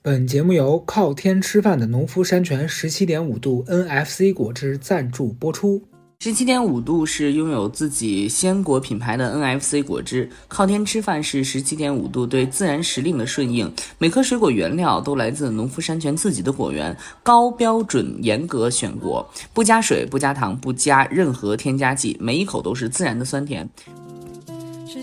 本节目由靠天吃饭的农夫山泉十七点五度 NFC 果汁赞助播出。十七点五度是拥有自己鲜果品牌的 NFC 果汁，靠天吃饭是十七点五度对自然时令的顺应。每颗水果原料都来自农夫山泉自己的果园，高标准严格选果，不加水、不加糖、不加任何添加剂，每一口都是自然的酸甜。是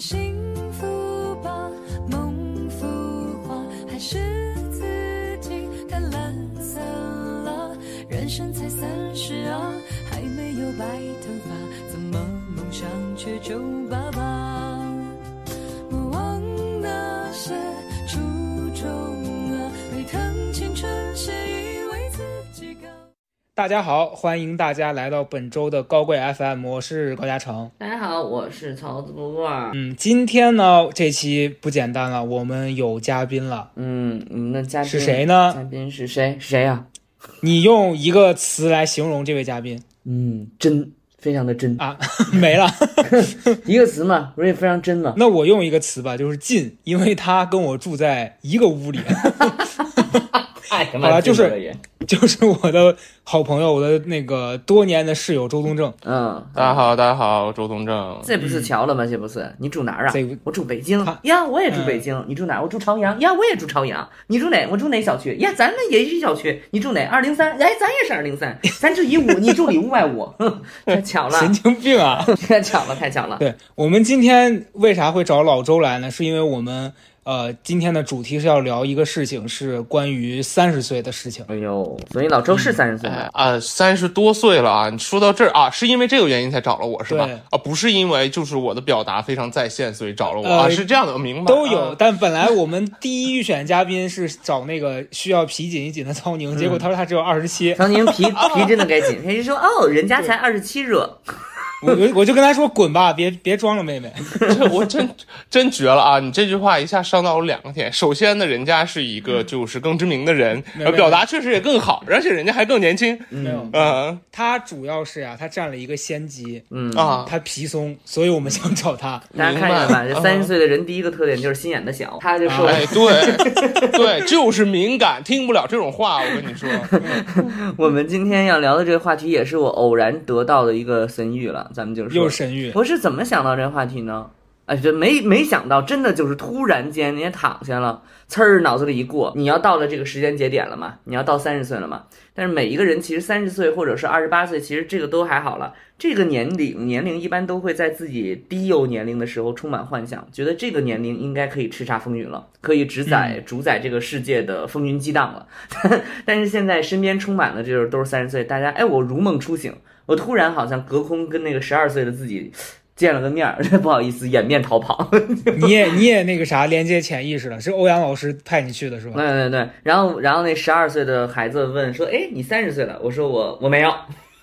白头发，怎么梦想却皱巴巴？莫忘那些初衷啊，沸腾青春，谁以为自己高？大家好，欢迎大家来到本周的高贵 FM，我是高嘉诚。大家好，我是曹子不二。嗯，今天呢这期不简单了，我们有嘉宾了。嗯，我们的嘉宾是谁呢嘉宾是谁？是谁呀、你用一个词来形容这位嘉宾嗯，真，非常的真，啊？没了。一个词嘛，不是也非常真嘛？那我用一个词吧，就是近，因为他跟我住在一个屋里，太他好了就是就是我的好朋友，我的那个多年的室友周东正。嗯，大家好，大家好，周东正。这不是巧了吗？这不是你住哪儿啊？我住北京呀，我也住北京。你住哪儿？我住朝阳呀，我也住朝阳。你住哪？我住哪小区呀？咱们也是小区。你住哪？二零三？哎，咱也是二零三。咱住一五，你住里屋外屋，哼 太巧了，神经病啊！太巧了，太巧了。对我们今天为啥会找老周来呢？是因为我们呃今天的主题是要聊一个事情，是关于三十岁的事情。哎呦，所以老周是三十岁啊，三十多岁了啊！你说到这儿啊，是因为这个原因才找了我是吧？啊，不是因为就是我的表达非常在线，所以找了我、呃啊，是这样的，我明白都有，啊但本来我们第一预选嘉宾是找那个需要皮紧一紧的曹宁，结果他说他只有二十七，曹宁皮皮真的该紧，他就说哦，人家才 二十七热。我我我就跟他说滚吧，别别装了，妹妹。这 我真真绝了啊！你这句话一下伤到我两个点。首先呢，人家是一个就是更知名的人，表达确实也更好，而且人家还更年轻。没有，嗯他主要是呀、他占了一个先机，嗯啊，他皮松，所以我们想找他。大家看见了吧？这三十岁的人第一个特点就是心眼子小，他就说哎，对 对，就是敏感，听不了这种话。我跟你说，我们今天要聊的这个话题也是我偶然得到的一个神谕了，咱们就说又神韵，我是怎么想到这个话题呢？哎，这没没想到，真的就是突然间你也躺下了，呲儿脑子里一过，你要到了这个时间节点了嘛？你要到三十岁了嘛？但是每一个人其实三十岁或者是二十八岁，其实这个都还好了。这个年龄年龄一般都会在自己低幼年龄的时候充满幻想，觉得这个年龄应该可以叱咤风云了，可以主宰主宰这个世界的风云激荡了。但是现在身边充满了就是都是三十岁，大家哎，我如梦初醒，我突然好像隔空跟那个十二岁的自己见了个面儿，不好意思，掩面逃跑。你也你也那个啥连接潜意识了，是欧阳老师派你去的是吧？对对对，然后然后那十二岁的孩子问说：“哎，你三十岁了？”我说我我没有，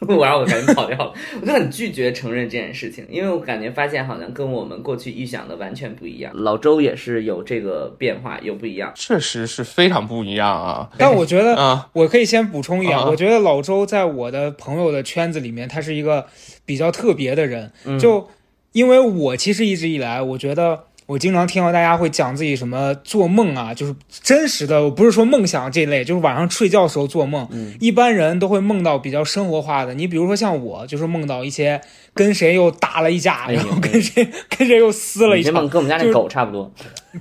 我然后我赶紧跑掉了。我就很拒绝承认这件事情，因为我感觉发现好像跟我们过去预想的完全不一样。老周也是有这个变化，有不一样。确实是非常不一样啊。但我觉得啊，我可以先补充一点，啊我觉得老周在我的朋友的圈子里面，他是一个比较特别的人。嗯就因为我其实一直以来，我觉得我经常听到大家会讲自己什么做梦啊，就是真实的，我不是说梦想这类，就是晚上睡觉的时候做梦。嗯一般人都会梦到比较生活化的，你比如说像我，就是梦到一些跟谁又打了一架，哎然后跟谁 跟谁又撕了一场这梦，跟我们家那狗差不多。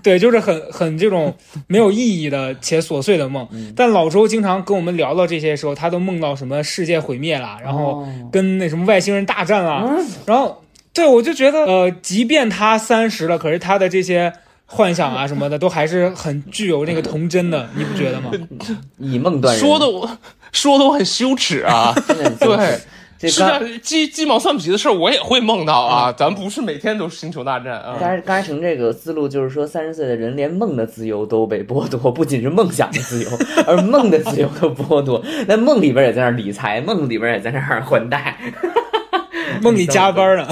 对，就是很很这种没有意义的且琐碎的梦。嗯但老周经常跟我们聊到这些时候，他都梦到什么世界毁灭了，然后哦跟那什么外星人大战了，嗯然后对我就觉得，呃，即便他三十了，可是他的这些幻想啊什么的，都还是很具有那个童真的，你不觉得吗？以梦断人，说的我说的我很羞耻啊。对，是啊，鸡鸡毛蒜皮的事儿我也会梦到啊。咱不是每天都是星球大战啊。刚才刚才成这个思路就是说，三十岁的人连梦的自由都被剥夺，不仅是梦想的自由，而梦的自由都剥夺。那梦里边也在那儿理财，梦里边也在那儿还贷。梦里加班呢，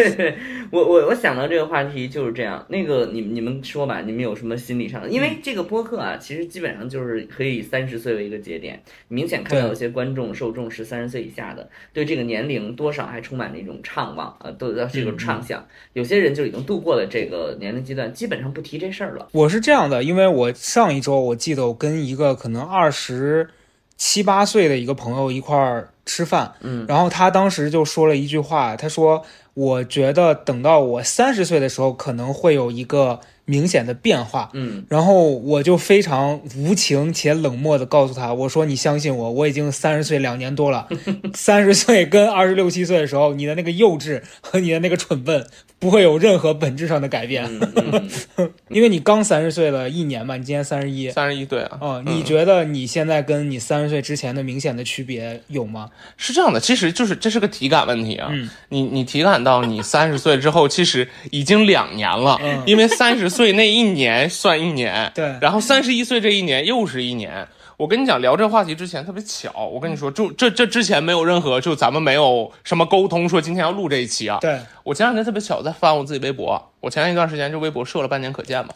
我我我想到这个话题就是这样，那个你你们说吧，你们有什么心理上的？因为这个播客啊，其实基本上就是可以以三十岁为一个节点，明显看到有些观众受众是三十岁以下的，对这个年龄多少还充满了一种怅望啊，都有这种畅想。有些人就已经度过了这个年龄阶段，基本上不提这事儿了。我是这样的，因为我上一周我记得我跟一个可能二十七八岁的一个朋友一块儿吃饭，嗯，然后他当时就说了一句话，他说：“我觉得等到我三十岁的时候，可能会有一个明显的变化。”嗯，然后我就非常无情且冷漠的告诉他：“我说你相信我，我已经三十岁两年多了，三十岁跟二十六七岁的时候，你的那个幼稚和你的那个蠢笨不会有任何本质上的改变，嗯嗯 因为你刚三十岁了一年嘛，你今年三十一。”三十一对啊，哦，你觉得你现在跟你三十岁之前的明显的区别有吗？是这样的，其实就是这是个体感问题啊。嗯你你体感到你三十岁之后，其实已经两年了，嗯因为三十岁那一年算一年，对然后三十一岁这一年又是一年。我跟你讲，聊这话题之前特别巧，我跟你说，就这这之前没有任何，就咱们没有什么沟通，说今天要录这一期啊。对，我前两天特别巧，在翻我自己微博，我前一段时间就微博设了半年可见嘛。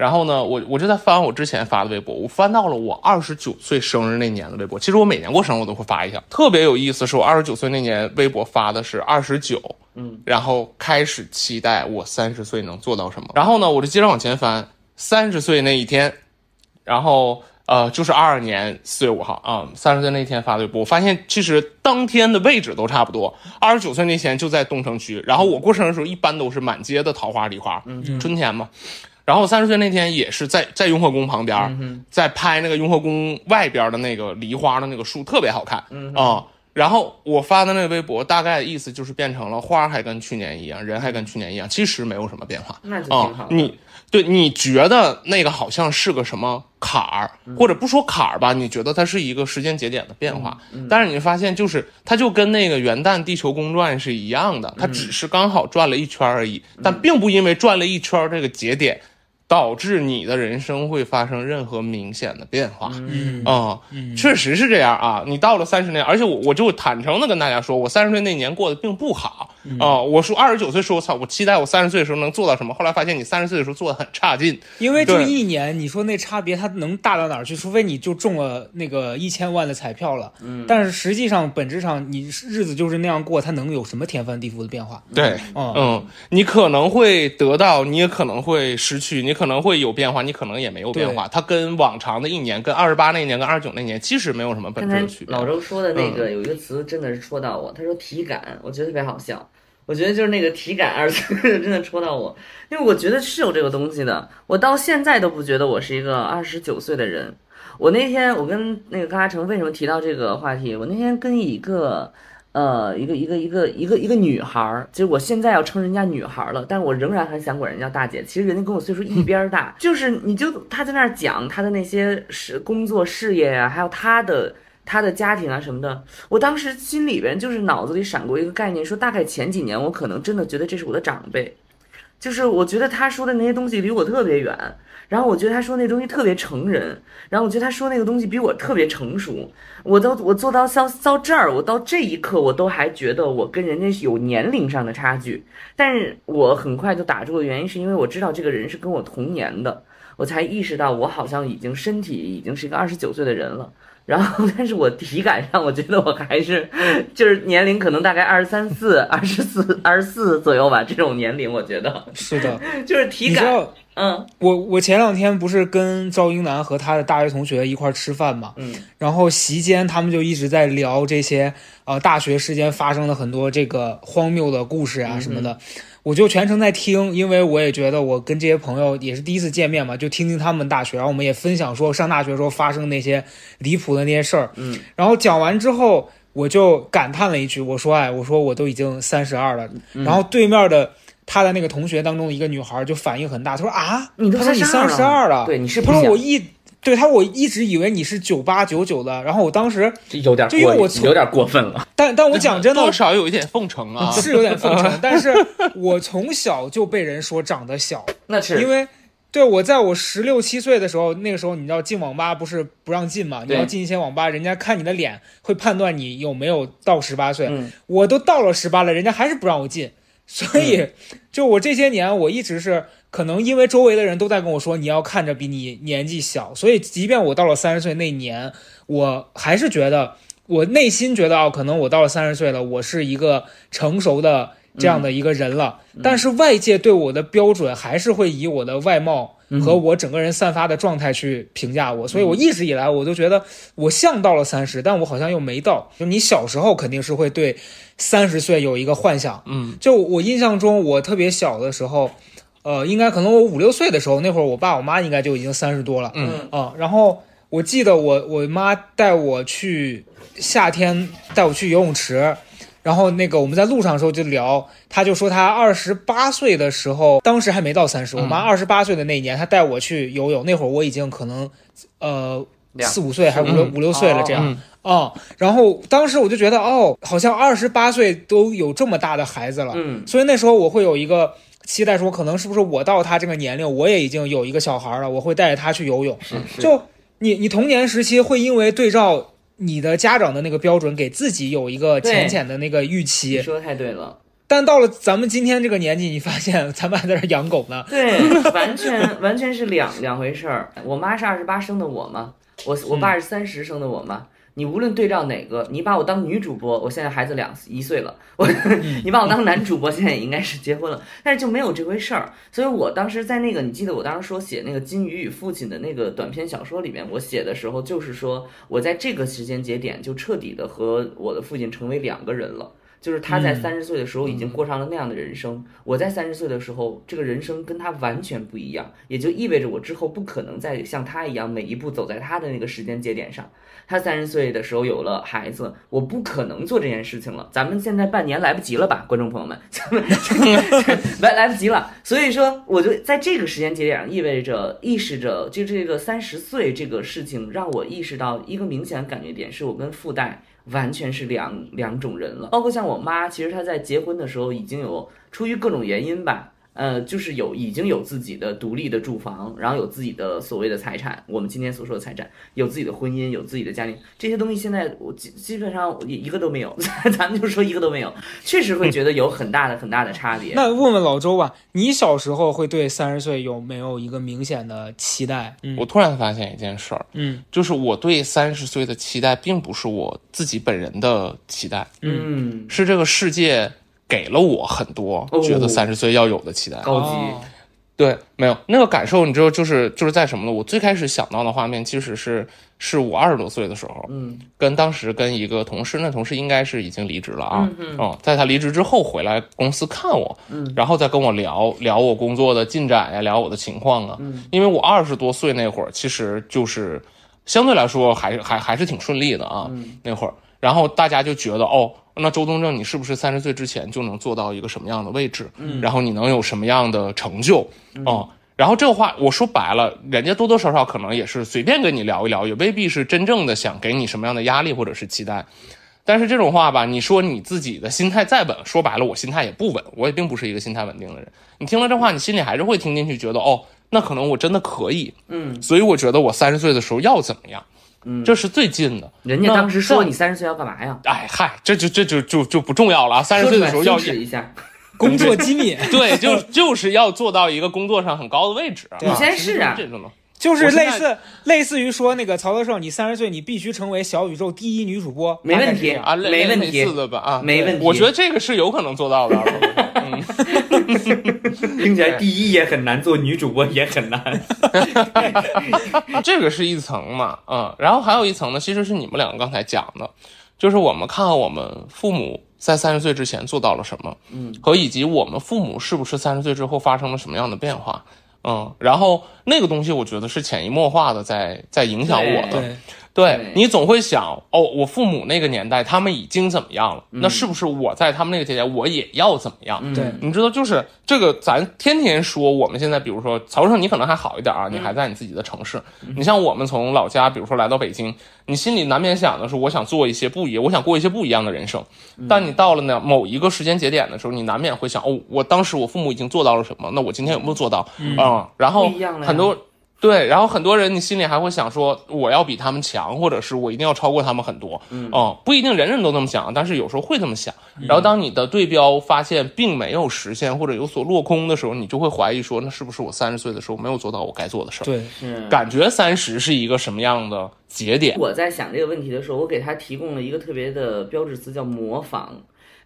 然后呢，我我就在翻我之前发的微博，我翻到了我二十九岁生日那年的微博。其实我每年过生日我都会发一下，特别有意思。是我二十九岁那年微博发的是二十九，嗯，然后开始期待我三十岁能做到什么。然后呢，我就接着往前翻，三十岁那一天，然后呃，就是二二年四月五号啊，三十岁那天发的微博，我发现其实当天的位置都差不多。二十九岁那天就在东城区，然后我过生日的时候一般都是满街的桃花梨花，嗯春天嘛。然后三十岁那天也是在在雍和宫旁边，嗯在拍那个雍和宫外边的那个梨花的那个树，特别好看啊、嗯然后我发的那个微博，大概意思就是变成了花还跟去年一样，人还跟去年一样，其实没有什么变化。那就啊、挺好的。你对你觉得那个好像是个什么坎儿，嗯或者不说坎儿吧，你觉得它是一个时间节点的变化，嗯但是你发现就是它就跟那个元旦地球公转是一样的，它嗯只是刚好转了一圈而已，但并不因为转了一圈这个节点。导致你的人生会发生任何明显的变化，嗯。啊、确实是这样啊！你到了三十年，而且我我就坦诚的跟大家说，我三十岁那年过得并不好啊、我说二十九岁说，我操，我期待我三十岁的时候能做到什么，后来发现你三十岁的时候做的很差劲，因为就一年，你说那差别它能大到哪儿去？除非你就中了那个一千万的彩票了。嗯，但是实际上本质上你日子就是那样过，它能有什么天翻地覆的变化？对，嗯，嗯，你可能会得到，你也可能会失去，你可能会有变化，你可能也没有变化。它跟往常的一年，跟二十八那年，跟二十九那年，其实没有什么本质的区别。老周说的那个有一个词真的是戳到我，他说体感，我觉得特别好笑。我觉得就是那个体感二字 真的戳到我，因为我觉得是有这个东西的。我到现在都不觉得我是一个二十九岁的人。我那天我跟那个高嘉诚为什么提到这个话题？我那天跟一个呃一个一个一个一个一个女孩儿，其实我现在要称人家女孩儿了，但是我仍然很想管人家大姐。其实人家跟我岁数一边大，就是你就她在那儿讲她的那些事工作事业呀、还有她的。他的家庭啊什么的，我当时心里边就是脑子里闪过一个概念，说大概前几年我可能真的觉得这是我的长辈，就是我觉得他说的那些东西离我特别远，然后我觉得他说那东西特别成人，然后我觉得他说那个东西比我特别成熟，我都我做到到到这儿，我到这一刻我都还觉得我跟人家有年龄上的差距，但是我很快就打住的原因是因为我知道这个人是跟我同年的，我才意识到我好像已经身体已经是一个二十九岁的人了。然后，但是我体感上，我觉得我还是，就是年龄可能大概二十三四、二十四、二十四左右吧，这种年龄，我觉得是的，就是体感。嗯我我前两天不是跟赵英男和他的大学同学一块儿吃饭嘛，嗯然后席间他们就一直在聊这些呃大学时间发生的很多这个荒谬的故事啊什么的，我就全程在听，因为我也觉得我跟这些朋友也是第一次见面嘛，就听听他们大学，然后我们也分享说上大学时候发生那些离谱的那些事儿，嗯，然后讲完之后。我就感叹了一句，我说：“哎，我说我都已经三十二了。嗯。然后对面的他的那个同学当中的一个女孩就反应很大，她说：“啊，你都她说你三32十二了，对，你是他说我一对他我一直以为你是九八九九的，然后我当时，有点就因为我有点过分了，但但我讲真的多少有一点奉承啊。是有点奉承，但是我从小就被人说长得小，那是因为对我在我十六七岁的时候，那个时候你知道进网吧不是不让进嘛，你要进一些网吧，人家看你的脸会判断你有没有到十八岁，嗯我都到了十八了，人家还是不让我进。所以，就我这些年，我一直是可能因为周围的人都在跟我说你要看着比你年纪小，所以即便我到了三十岁那年，我还是觉得我内心觉得哦，可能我到了三十岁了，我是一个成熟的这样的一个人了。但是外界对我的标准还是会以我的外貌和我整个人散发的状态去评价我，所以我一直以来我都觉得我像到了三十，但我好像又没到。就你小时候肯定是会对三十岁有一个幻想，嗯，就我印象中，我特别小的时候，呃，应该可能我五六岁的时候，那会儿我爸我妈应该就已经三十多了，嗯。啊，然后我记得我我妈带我去夏天带我去游泳池，然后那个我们在路上的时候就聊，她就说她二十八岁的时候，当时还没到三十、我妈二十八岁的那一年，她带我去游泳，那会儿我已经可能呃四五岁还五六、嗯。五六岁了这样。嗯。啊、然后当时我就觉得，哦，好像二十八岁都有这么大的孩子了，嗯。所以那时候我会有一个期待，说可能是不是我到他这个年龄，我也已经有一个小孩了，我会带着他去游泳。是是就你你童年时期会因为对照你的家长的那个标准，给自己有一个浅浅的那个预你期，说的太对了，但到了咱们今天这个年纪，你发现咱们还在这养狗呢。对，完全完全是两两回事儿。我妈是二十八生的我嘛，我我爸是三十生的我嘛。你无论对照哪个，你把我当女主播，我现在孩子两一岁了，我你把我当男主播，现在也应该是结婚了，但是就没有这回事儿。所以我当时在那个，你记得我当时说写那个《金鱼与父亲》的那个短篇小说里面，我写的时候就是说我在这个时间节点就彻底的和我的父亲成为两个人了。就是他在嗯三十岁的时候已经过上了那样的人生，我在三十岁的时候，这个人生跟他完全不一样，也就意味着我之后不可能再像他一样每一步走在他的那个时间节点上。他三十岁的时候有了孩子，我不可能做这件事情了。咱们现在半年来不及了吧，观众朋友们，咱们来来不及了。所以说，我就在这个时间节点上，意味着意识着，就这个三十岁这个事情，让我意识到一个明显的感觉点，是我跟附带完全是两两种人了。包括像我妈，其实她在结婚的时候已经有出于各种原因吧，呃，就是有已经有自己的独立的住房，然后有自己的所谓的财产，我们今天所说的财产，有自己的婚姻，有自己的家庭，这些东西现在我基基本上一一个都没有，咱们就说一个都没有，确实会觉得有很大的很大的差别。那问问老周吧，你小时候会对三十岁有没有一个明显的期待？嗯我突然发现一件事儿，嗯就是我对三十岁的期待，并不是我自己本人的期待，嗯，是这个世界给了我很多哦。觉得三十岁要有的期待。高级，哦。对，没有那个感受，你知道，就是就是在什么呢？我最开始想到的画面，其实是是我二十多岁的时候，嗯。跟当时跟一个同事，那同事应该是已经离职了啊，嗯哦，在他离职之后回来公司看我，嗯，然后再跟我聊聊我工作的进展呀，聊我的情况啊，嗯，因为我二十多岁那会儿，其实就是相对来说还还还是挺顺利的啊，嗯。那会儿，然后大家就觉得哦，那周东正你是不是三十岁之前就能做到一个什么样的位置？嗯然后你能有什么样的成就？哦、然后这个话我说白了，人家多多少少可能也是随便跟你聊一聊，也未必是真正的想给你什么样的压力或者是期待。但是这种话吧，你说你自己的心态再稳，说白了，我心态也不稳，我也并不是一个心态稳定的人。你听了这话，你心里还是会听进去，觉得哦，那可能我真的可以。嗯，所以我觉得我三十岁的时候要怎么样，嗯这是最近的。人家当时说你三十岁要干嘛呀？哎嗨，这就这就就就不重要了啊！三十岁的时候要说出来羞耻一下，工作机密 对，就就是要做到一个工作上很高的位置。对你现在是啊这种的。就是类似类似于说那个曹德胜，你三十岁你必须成为小宇宙第一女主播，没问题啊，没问题的吧啊，没问题我觉得这个是有可能做到的。嗯，听起来第一也很难，做女主播也很难。这个是一层嘛，嗯，然后还有一层呢，其实是你们两个刚才讲的，就是我们看看我们父母在三十岁之前做到了什么，嗯，和以及我们父母是不是三十岁之后发生了什么样的变化，嗯，然后那个东西我觉得是潜移默化的在在影响我的，对，你总会想，哦，我父母那个年代他们已经怎么样了，嗯。那是不是我在他们那个节点我也要怎么样？嗯。对。你知道，就是这个，咱天天说，我们现在比如说曹胜，你可能还好一点啊，你还在你自己的城市。你像我们从老家，比如说来到北京，你心里难免想的是，我想做一些不一样，我想过一些不一样的人生。但你到了呢某一个时间节点的时候，你难免会想，哦，我当时我父母已经做到了什么，那我今天有没有做到？嗯，然后很多对，然后很多人你心里还会想说，我要比他们强，或者是我一定要超过他们很多。嗯，不一定人人都那么想，但是有时候会这么想。然后当你的对标发现并没有实现或者有所落空的时候，你就会怀疑说，那是不是我三十岁的时候没有做到我该做的事儿？对，是感觉三十是一个什么样的节点？我在想这个问题的时候，我给他提供了一个特别的标志词，叫模仿。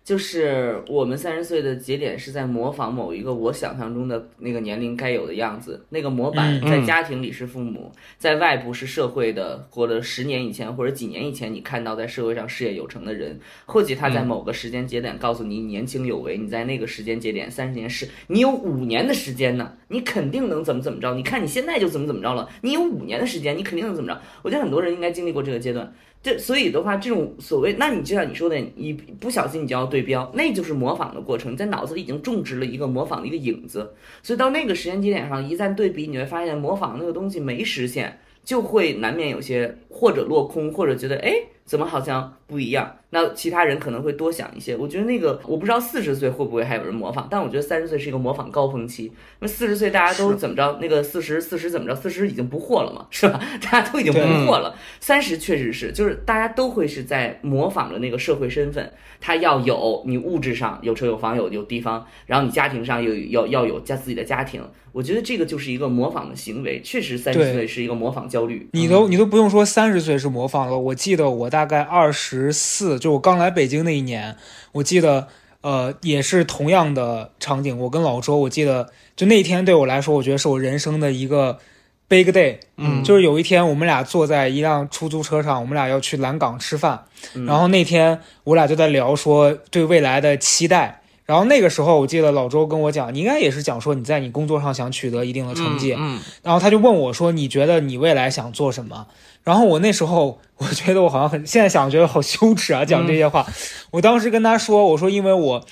就是我们三十岁的节点是在模仿某一个我想象中的那个年龄该有的样子，那个模板嗯在家庭里是父母，在外部是社会的，或者十年以前或者几年以前你看到在社会上事业有成的人，或许他在某个时间节点告诉你你年轻有为，你在那个时间节点三十年是，你有五年的时间呢，你肯定能怎么怎么着，你看你现在就怎么怎么着了，你有五年的时间，你肯定能怎么着。我觉得很多人应该经历过这个阶段。这所以的话，这种所谓，那你就像你说的，你不小心你就要对标，那就是模仿的过程，你在脑子里已经种植了一个模仿的一个影子，所以到那个时间节点上一旦对比，你会发现模仿那个东西没实现，就会难免有些或者落空，或者觉得哎怎么好像不一样。那其他人可能会多想一些。我觉得那个我不知道四十岁会不会还有人模仿，但我觉得三十岁是一个模仿高峰期，因为四十岁大家都怎么着，那个四十四十怎么着，四十已经不惑了嘛，是吧？大家都已经不惑了。三十确实是，就是大家都会是在模仿着那个社会身份，他要有你物质上有车有房有有地方，然后你家庭上有要要有家自己的家庭。我觉得这个就是一个模仿的行为，确实三十岁是一个模仿焦虑。你都你都不用说三十岁是模仿了，我记得我大概二十四，就我刚来北京那一年，我记得呃也是同样的场景，我跟老周，我记得就那天对我来说，我觉得是我人生的一个 big day，嗯。就是有一天我们俩坐在一辆出租车上，我们俩要去蓝港吃饭，嗯。然后那天我俩就在聊说对未来的期待。然后那个时候，我记得老周跟我讲，你应该也是讲说你在你工作上想取得一定的成绩，嗯，然后他就问我说：“你觉得你未来想做什么？”然后我那时候我觉得我好像很，现在想觉得好羞耻啊，讲这些话。我当时跟他说：“我说因为我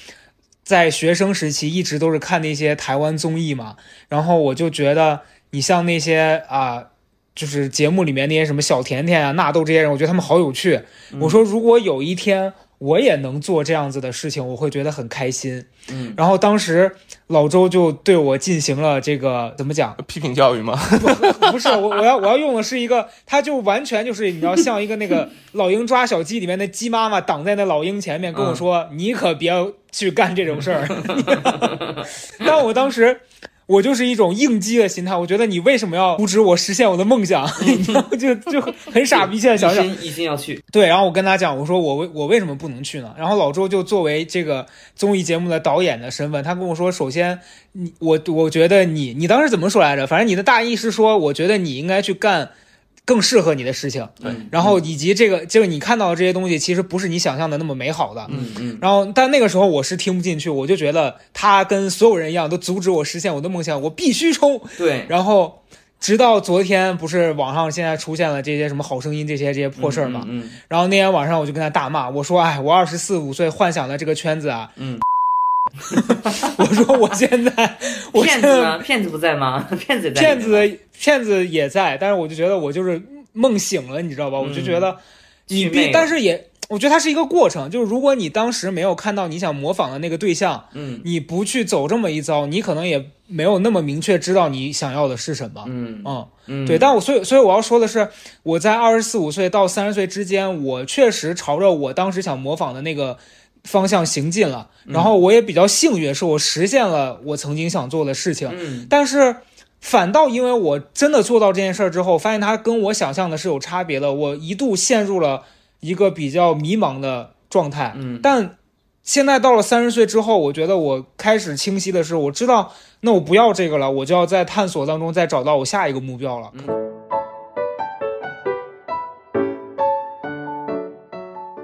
在学生时期一直都是看那些台湾综艺嘛，然后我就觉得你像那些啊。”就是节目里面那些什么小甜甜啊、纳豆这些人，我觉得他们好有趣。我说，如果有一天我也能做这样子的事情，我会觉得很开心。嗯，然后当时老周就对我进行了这个怎么讲？批评教育吗？不是我，我要我要用的是一个，他就完全就是你知道，像一个那个 老鹰抓小鸡里面的鸡妈妈挡在那老鹰前面跟我说：“你可别去干这种事儿。” 但我当时。我就是一种应激的心态，我觉得你为什么要阻止我实现我的梦想？就就很傻逼。现在想想，一心要去，对，然后我跟他讲，我说我为我为什么不能去呢？然后老周就作为这个综艺节目的导演的身份，他跟我说，首先你我我觉得你你当时怎么说来着？反正你的大意是说，我觉得你应该去干更适合你的事情，嗯然后以及这个就是你看到的这些东西，其实不是你想象的那么美好的。嗯嗯，然后，但那个时候我是听不进去，我就觉得他跟所有人一样，都阻止我实现我的梦想，我必须冲。对，然后，直到昨天，不是网上现在出现了这些什么好声音这些这些破事儿嘛？嗯然后那天晚上我就跟他大骂，我说：“哎，我二十四五岁幻想的这个圈子啊，嗯，我说我现在，我骗现在子呢？骗子不在吗？骗子在骗。子骗子也在，但是我就觉得我就是梦醒了，你知道吧？我就觉得你但是也，我觉得它是一个过程，就是如果你当时没有看到你想模仿的那个对象，嗯你不去走这么一遭，你可能也没有那么明确知道你想要的是什么。嗯嗯，嗯，对，但我所以所以我要说的是，我在二十四五岁到三十岁之间，我确实朝着我当时想模仿的那个方向行进了，嗯然后我也比较幸运，是我实现了我曾经想做的事情。嗯但是反倒因为我真的做到这件事儿之后，发现它跟我想象的是有差别的，我一度陷入了一个比较迷茫的状态。嗯但现在到了三十岁之后，我觉得我开始清晰的是，我知道那我不要这个了，我就要在探索当中再找到我下一个目标了。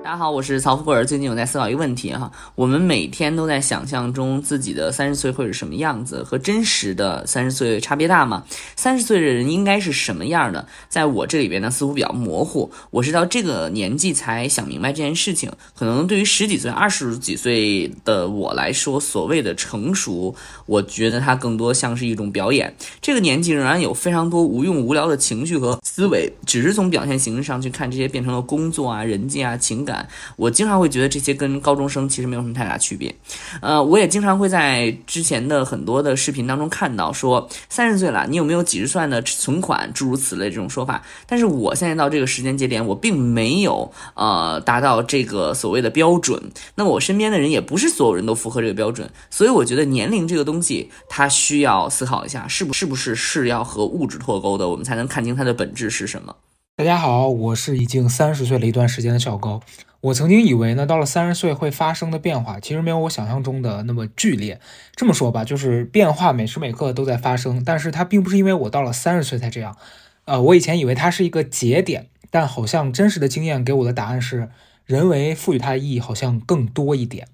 大家好，我是曹富贵。最近我在思考一个问题哈，我们每天都在想象中自己的三十岁会是什么样子，和真实的三十岁差别大吗？三十岁的人应该是什么样的？在我这里边呢，似乎比较模糊。我是到这个年纪才想明白这件事情。可能对于十几岁、二十几岁的我来说，所谓的成熟，我觉得它更多像是一种表演。这个年纪仍然有非常多无用无聊的情绪和思维，只是从表现形式上去看，这些变成了工作啊、人际啊、情感。我经常会觉得这些跟高中生其实没有什么太大区别。呃，我也经常会在之前的很多的视频当中看到说三十岁了，你有没有几十万的存款，诸如此类这种说法。但是我现在到这个时间节点，我并没有呃达到这个所谓的标准。那么我身边的人也不是所有人都符合这个标准，所以我觉得年龄这个东西，它需要思考一下，是不是不是是要和物质脱钩的，我们才能看清它的本质是什么。大家好，我是已经三十岁了一段时间的小高。我曾经以为呢，到了三十岁会发生的变化，其实没有我想象中的那么剧烈。这么说吧，就是变化每时每刻都在发生，但是它并不是因为我到了三十岁才这样。呃，我以前以为它是一个节点，但好像真实的经验给我的答案是，人为赋予它的意义好像更多一点。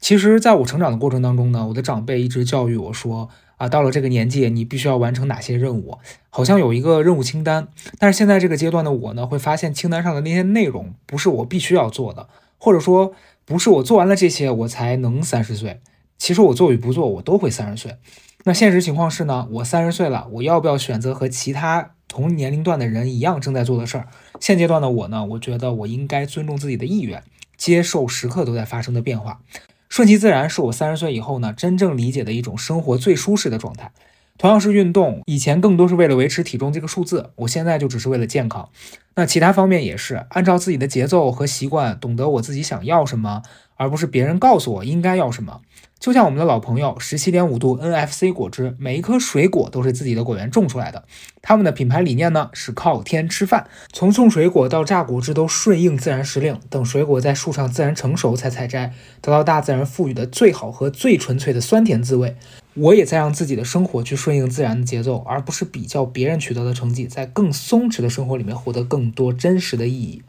其实，在我成长的过程当中呢，我的长辈一直教育我说。啊，到了这个年纪，你必须要完成哪些任务？好像有一个任务清单。但是现在这个阶段的我呢，会发现清单上的那些内容不是我必须要做的，或者说不是我做完了这些我才能三十岁。其实我做与不做，我都会三十岁。那现实情况是呢，我三十岁了，我要不要选择和其他同年龄段的人一样正在做的事儿？现阶段的我呢，我觉得我应该尊重自己的意愿，接受时刻都在发生的变化。顺其自然是我三十岁以后呢真正理解的一种生活最舒适的状态。同样是运动，以前更多是为了维持体重这个数字，我现在就只是为了健康。那其他方面也是按照自己的节奏和习惯，懂得我自己想要什么，而不是别人告诉我应该要什么。就像我们的老朋友十七点五度 NFC 果汁，每一颗水果都是自己的果园种出来的。他们的品牌理念呢是靠天吃饭，从种水果到榨果汁都顺应自然时令，等水果在树上自然成熟才采摘，得到大自然赋予的最好和最纯粹的酸甜滋味。我也在让自己的生活去顺应自然的节奏，而不是比较别人取得的成绩，在更松弛的生活里面获得更多真实的意义。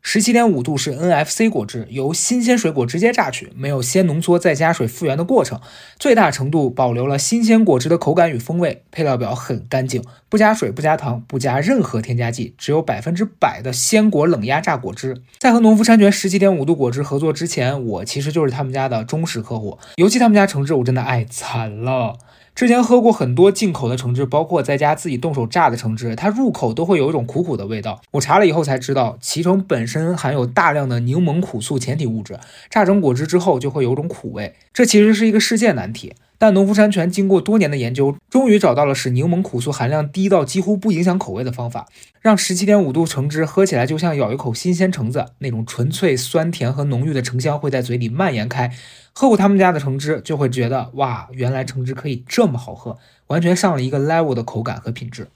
十七点五度是 NFC 果汁，由新鲜水果直接榨取，没有先浓缩再加水复原的过程，最大程度保留了新鲜果汁的口感与风味。配料表很干净，不加水、不加糖、不加任何添加剂，只有百分之百的鲜果冷压榨果汁。在和农夫山泉十七点五度果汁合作之前，我其实就是他们家的忠实客户，尤其他们家橙汁，我真的爱惨了。之前喝过很多进口的橙汁，包括在家自己动手榨的橙汁，它入口都会有一种苦苦的味道。我查了以后才知道，脐橙本身含有大量的柠檬苦素前体物质，榨成果汁之后就会有种苦味，这其实是一个世界难题。但农夫山泉经过多年的研究，终于找到了使柠檬苦素含量低到几乎不影响口味的方法，让十七点五度橙汁喝起来就像咬一口新鲜橙子，那种纯粹酸甜和浓郁的橙香会在嘴里蔓延开。喝过他们家的橙汁，就会觉得哇，原来橙汁可以这么好喝，完全上了一个 level 的口感和品质。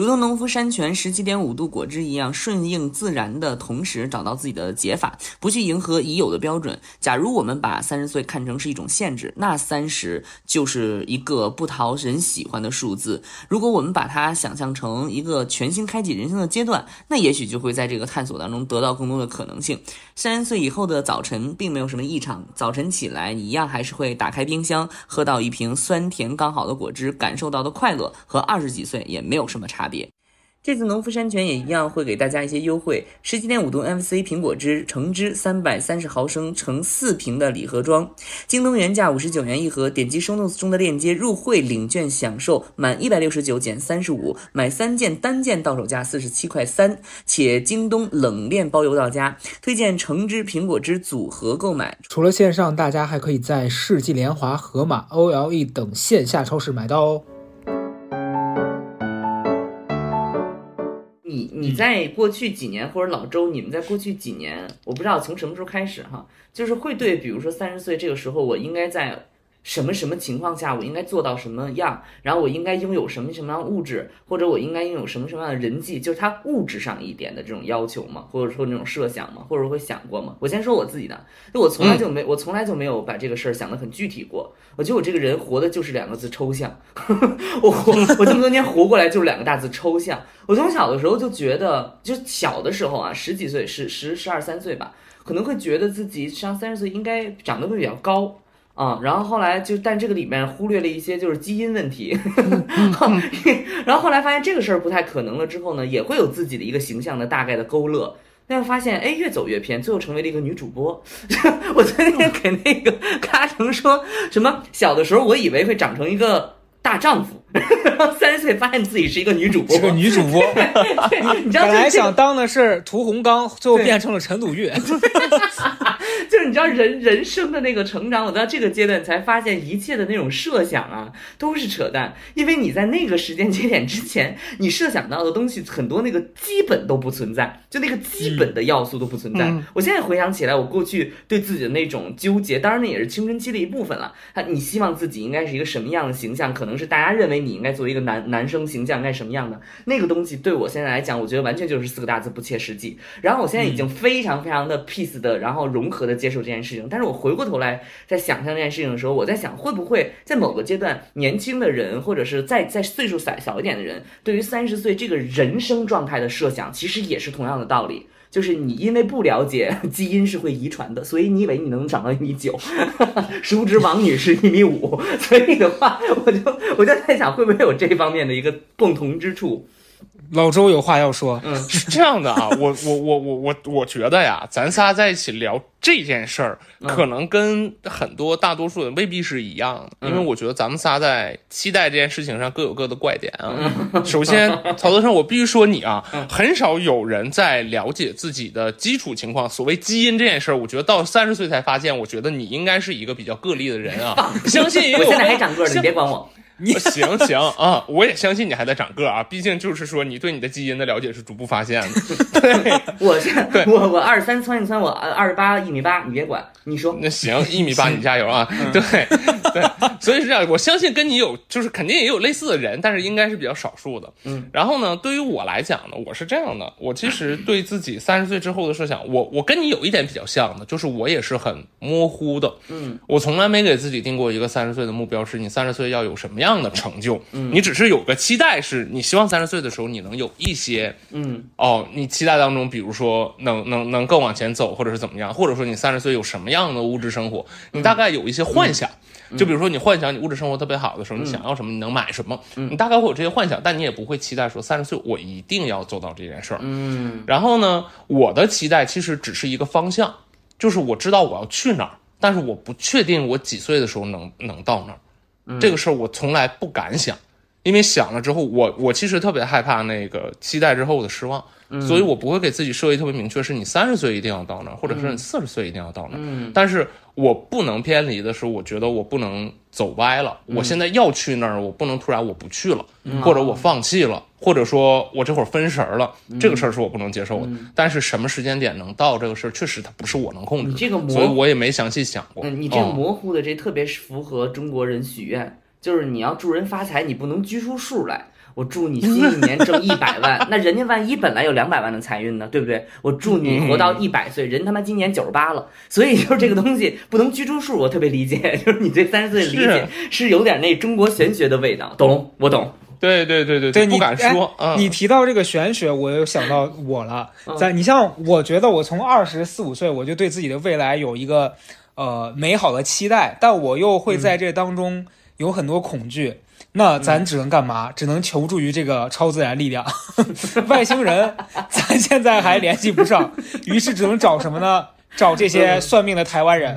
如同农夫山泉十七点五度果汁一样，顺应自然的同时找到自己的解法，不去迎合已有的标准。假如我们把三十岁看成是一种限制，那三十就是一个不讨人喜欢的数字。如果我们把它想象成一个全新开启人生的阶段，那也许就会在这个探索当中得到更多的可能性。三十岁以后的早晨并没有什么异常，早晨起来一样还是会打开冰箱，喝到一瓶酸甜刚好的果汁，感受到的快乐和二十几岁也没有什么差别。这次农夫山泉也一样会给大家一些优惠，十七点五度 NFC 苹果汁橙汁三百三十毫升乘四瓶的礼盒装，京东原价五十九元一盒，点击 show notes 中的链接入会领券享受满一百六十九减三十五，买三件单件到手价四十七块三，且京东冷链包邮到家。推荐橙汁苹果汁组合购买，除了线上，大家还可以在世纪联华、盒马、OLE 等线下超市买到哦。你在过去几年，或者老周，你们在过去几年，我不知道从什么时候开始哈，就是会对，比如说三十岁这个时候，我应该在。什么什么情况下我应该做到什么样？然后我应该拥有什么什么样物质，或者我应该拥有什么什么样的人际？就是他物质上一点的这种要求嘛，或者说那种设想嘛，或者会想过吗？我先说我自己的，就我从来就没，我从来就没有把这个事儿想得很具体过。我觉得我这个人活的就是两个字抽象，我活我这么多年活过来就是两个大字抽象。我从小的时候就觉得，就小的时候啊，十几岁十十十二三岁吧，可能会觉得自己上三十岁应该长得会比较高。啊，然后后来就，但这个里面忽略了一些就是基因问题，然后后来发现这个事儿不太可能了之后呢，也会有自己的一个形象的大概的勾勒，但发现哎越走越偏，最后成为了一个女主播。我昨天给那个 卡成说什么，小的时候我以为会长成一个大丈夫，然后三十岁发现自己是一个女主播，是个女主播，对，你知道本来想当的是屠洪刚，最后变成了陈笃玉。就是你知道人人生的那个成长，我到这个阶段才发现，一切的那种设想啊，都是扯淡。因为你在那个时间节点之前，你设想到的东西很多，那个基本都不存在，就那个基本的要素都不存在。嗯我现在回想起来，我过去对自己的那种纠结，当然那也是青春期的一部分了。他，你希望自己应该是一个什么样的形象？可能是大家认为你应该作为一个男男生形象应该什么样的那个东西，对我现在来讲，我觉得完全就是四个大字：不切实际。然后我现在已经非常非常的 peace 的，然后融合的接接受这件事情。但是我回过头来在想象这件事情的时候，我在想会不会在某个阶段，年轻的人或者是在在岁数小小一点的人，对于三十岁这个人生状态的设想，其实也是同样的道理。就是你因为不了解基因是会遗传的，所以你以为你能长到一米九，殊不知王女士一米五。所以的话，我就我就在想，会不会有这方面的一个共同之处？老周有话要说，嗯是这样的啊，我我我我我我觉得呀，咱仨在一起聊这件事儿，可能跟很多大多数人未必是一样的，因为我觉得咱们仨在期待这件事情上各有各的怪点啊。首先，曹德胜，我必须说你啊，很少有人在了解自己的基础情况，所谓基因这件事儿，我觉得到三十岁才发现，我觉得你应该是一个比较个例的人啊。相信也有我现在还长个儿呢，你别管我。行行啊，我也相信你还在长个儿啊，毕竟就是说你对你的基因的了解是逐步发现的。对，我是对我我二十三窜一窜，我二十八一米八，你别管，你说。那行，一米八，你加油啊！对对，所以是这样，我相信跟你有就是肯定也有类似的人，但是应该是比较少数的。嗯，然后呢，对于我来讲呢，我是这样的，我其实对自己三十岁之后的设想，我我跟你有一点比较像的，就是我也是很模糊的。嗯，我从来没给自己定过一个三十岁的目标，是你三十岁要有什么样的成就。嗯，你只是有个期待，是你希望三十岁的时候你能有一些嗯哦，你期待当中，比如说能能能更往前走，或者是怎么样，或者说你三十岁有什么样的物质生活，你大概有一些幻想。就比如说你幻想你物质生活特别好的时候，你想要什么，你能买什么，你大概会有这些幻想，但你也不会期待说三十岁我一定要做到这件事儿。嗯然后呢，我的期待其实只是一个方向，就是我知道我要去哪儿，但是我不确定我几岁的时候能能到那儿。这个事儿我从来不敢想，因为想了之后，我我其实特别害怕那个期待之后的失望，所以我不会给自己设立特别明确，是你三十岁一定要到那儿，或者是你四十岁一定要到那儿。嗯但是我不能偏离的是，我觉得我不能走歪了。我现在要去那儿，我不能突然我不去了，或者我放弃了，或者说我这会儿分神儿了，这个事儿是我不能接受的。但是什么时间点能到这个事儿，确实它不是我能控制的，你这个模所以我也没详细想过。嗯，你这个哦模糊的这特别符合中国人许愿，就是你要助人发财，你不能拘出数来。我祝你新一年挣 一百万，那人家万一本来有两百万的财运呢，对不对？我祝你活到一百岁，人他妈今年九十八了，所以就是这个东西不能拘住数，我特别理解，就是你对三十岁的理解是有点那中国玄学的味道，懂？我懂。对对对对对你不敢说。哎嗯，你提到这个玄学，我又想到我了。嗯在你像，我觉得我从二十四五岁，我就对自己的未来有一个呃美好的期待，但我又会在这当中有很多恐惧。那咱只能干嘛？只能求助于这个超自然力量。外星人，咱现在还联系不上，于是只能找什么呢？找这些算命的台湾人。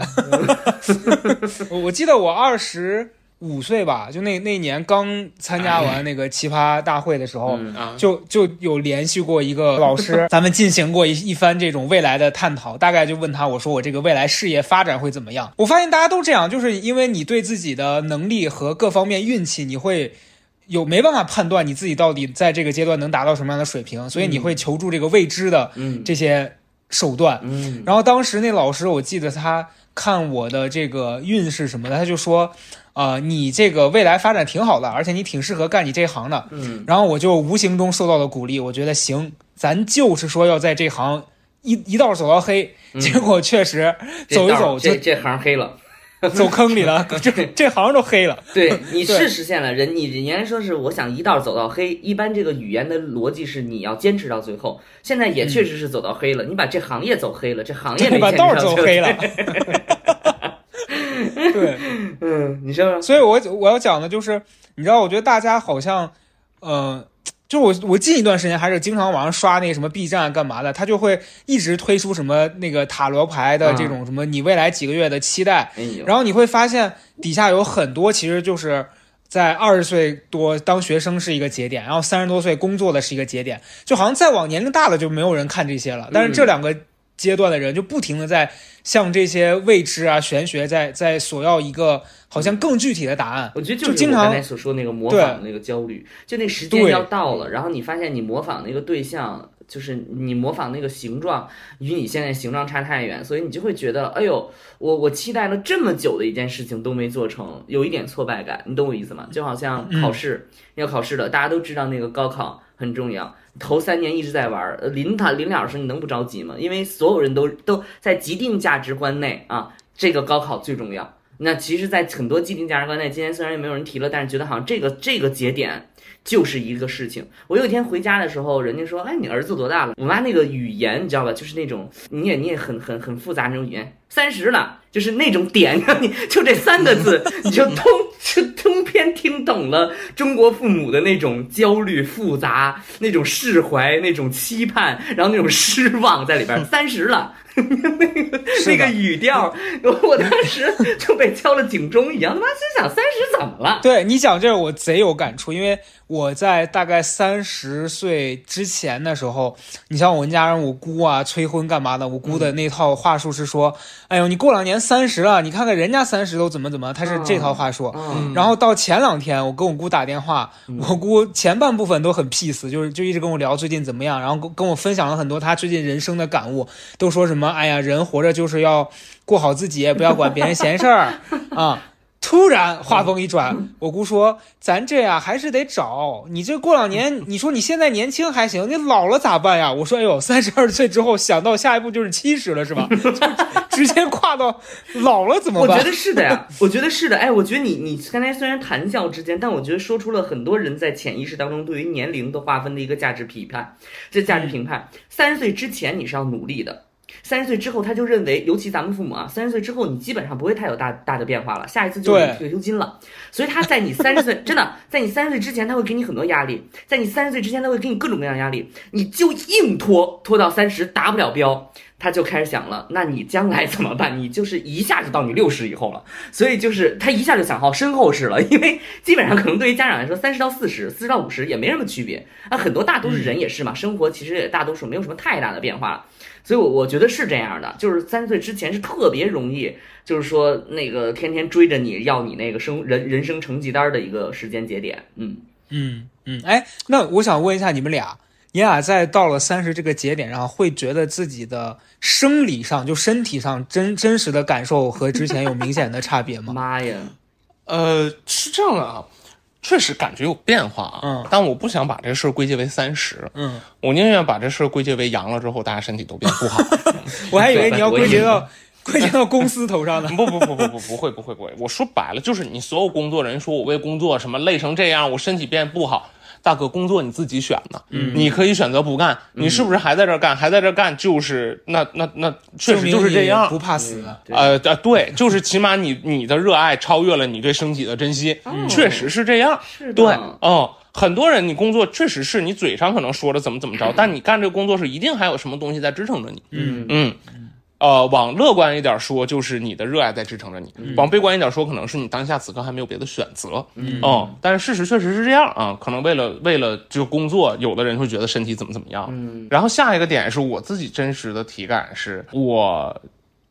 我 我记得我二十五岁吧，就那那年刚参加完那个奇葩大会的时候，嗯啊，就就有联系过一个老师，咱们进行过一一番这种未来的探讨。大概就问他，我说我这个未来事业发展会怎么样？我发现大家都这样，就是因为你对自己的能力和各方面运气，你会。有没办法判断你自己到底在这个阶段能达到什么样的水平，所以你会求助这个未知的嗯这些手段。嗯然后当时那老师，我记得他看我的这个运势什么的，他就说，呃，你这个未来发展挺好的，而且你挺适合干你这行的。嗯然后我就无形中受到了鼓励，我觉得行，咱就是说要在这行一一道走到黑。结果确实走一走就这这行黑了。走坑里了，这 这行都黑了。对，你是实现了人，你原来说是我想一道走到黑，一般这个语言的逻辑是你要坚持到最后，现在也确实是走到黑了，你把这行业走黑了，这行业没把道走黑。了。对，嗯，你说说，所以我我要讲的就是，你知道，我觉得大家好像，呃，就我我近一段时间还是经常网上刷那个什么 B 站干嘛的，他就会一直推出什么那个塔罗牌的这种什么你未来几个月的期待，然后你会发现底下有很多其实就是在二十岁多当学生是一个节点，然后三十多岁工作的是一个节点，就好像再往年龄大了就没有人看这些了。但是这两个阶段的人就不停的在向这些未知啊、玄学在在索要一个好像更具体的答案。我觉得就是经常我刚才所说那个模仿那个焦虑，就那时间要到了，然后你发现你模仿那个对象，就是你模仿那个形状与你现在形状差太远，所以你就会觉得，哎呦，我我期待了这么久的一件事情都没做成，有一点挫败感，你懂我意思吗？就好像考试、要考试了，大家都知道那个高考很重要。头三年一直在玩临他临了的时候你能不着急吗？因为所有人都都在既定价值观内啊，这个高考最重要。那其实，在很多既定价值观内，今天虽然也没有人提了，但是觉得好像这个这个节点就是一个事情。我有一天回家的时候，人家说：“哎，你儿子多大了？”我妈那个语言你知道吧，就是那种你也你也很很很复杂那种语言，三十了，就是那种点，你就这三个字，你就通就通篇听懂了中国父母的那种焦虑、复杂、那种释怀、那种期盼，然后那种失望在里边。三十了。那个那个语调，我 我当时就被敲了警钟一样，他妈心想三十怎么了？对你讲这个，我贼有感触，因为我在大概三十岁之前的时候，你像我们家人，我姑啊催婚干嘛的，我姑的那套话术是说，哎呦，你过两年三十了，你看看人家三十都怎么怎么，他是这套话术。嗯，然后到前两天，我跟我姑打电话，我姑前半部分都很 peace，就是就一直跟我聊最近怎么样，然后跟跟我分享了很多她最近人生的感悟，都说什么，哎呀，人活着就是要过好自己，不要管别人闲事儿 啊。突然话锋一转，我姑说：“咱这呀还是得找你这过两年，你说你现在年轻还行，你老了咋办呀？”我说：“哎呦，三十二岁之后想到下一步就是七十了，是吧？直接跨到老了怎么办？”我觉得是的呀，我觉得是的。哎，我觉得你你刚才虽然谈笑之间，但我觉得说出了很多人在潜意识当中对于年龄的划分的一个价值批判。这价值评判，三十岁之前你是要努力的。三十岁之后，他就认为，尤其咱们父母啊，三十岁之后你基本上不会太有大大的变化了，下一次就是你退休金了。所以他在你三十岁，真的在你三十岁之前，他会给你很多压力；在你三十岁之前，他会给你各种各样的压力，你就硬拖拖到三十达不了标，他就开始想了，那你将来怎么办？你就是一下就到你六十以后了，所以就是他一下就想好身后事了，因为基本上可能对于家长来说，三十到四十，四十到五十也没什么区别啊，很多大多数人也是嘛，生活其实也大多数没有什么太大的变化。所以，我我觉得是这样的，就是三十岁之前是特别容易，就是说那个天天追着你要你那个生人人生成绩单的一个时间节点。嗯，嗯嗯，哎，那我想问一下你们俩，你俩在到了三十这个节点上，会觉得自己的生理上就身体上真真实的感受和之前有明显的差别吗？妈呀，呃，是这样的啊，确实感觉有变化啊。嗯但我不想把这事儿归结为三十，嗯，我宁愿把这事儿归结为阳了之后大家身体都变不好。我还以为你要归结到归结到公司头上呢。不不不不不不会不会不会，我说白了就是你所有工作人说我为工作什么累成这样，我身体变不好。大哥，工作你自己选的，嗯你可以选择不干，你是不是还在这儿干？还在这干，就是那那那确实就是这样，不怕死。对呃呃，对，就是起码你你的热爱超越了你对身体的珍惜，确实是这样。是的，对，嗯，很多人你工作确实是你嘴上可能说的怎么怎么着，但你干这个工作是一定还有什么东西在支撑着你。嗯嗯，呃，往乐观一点说，就是你的热爱在支撑着你；往悲观一点说，可能是你当下此刻还没有别的选择。嗯，但是事实确实是这样啊。可能为了为了就工作，有的人会觉得身体怎么怎么样。嗯然后下一个点是我自己真实的体感是我。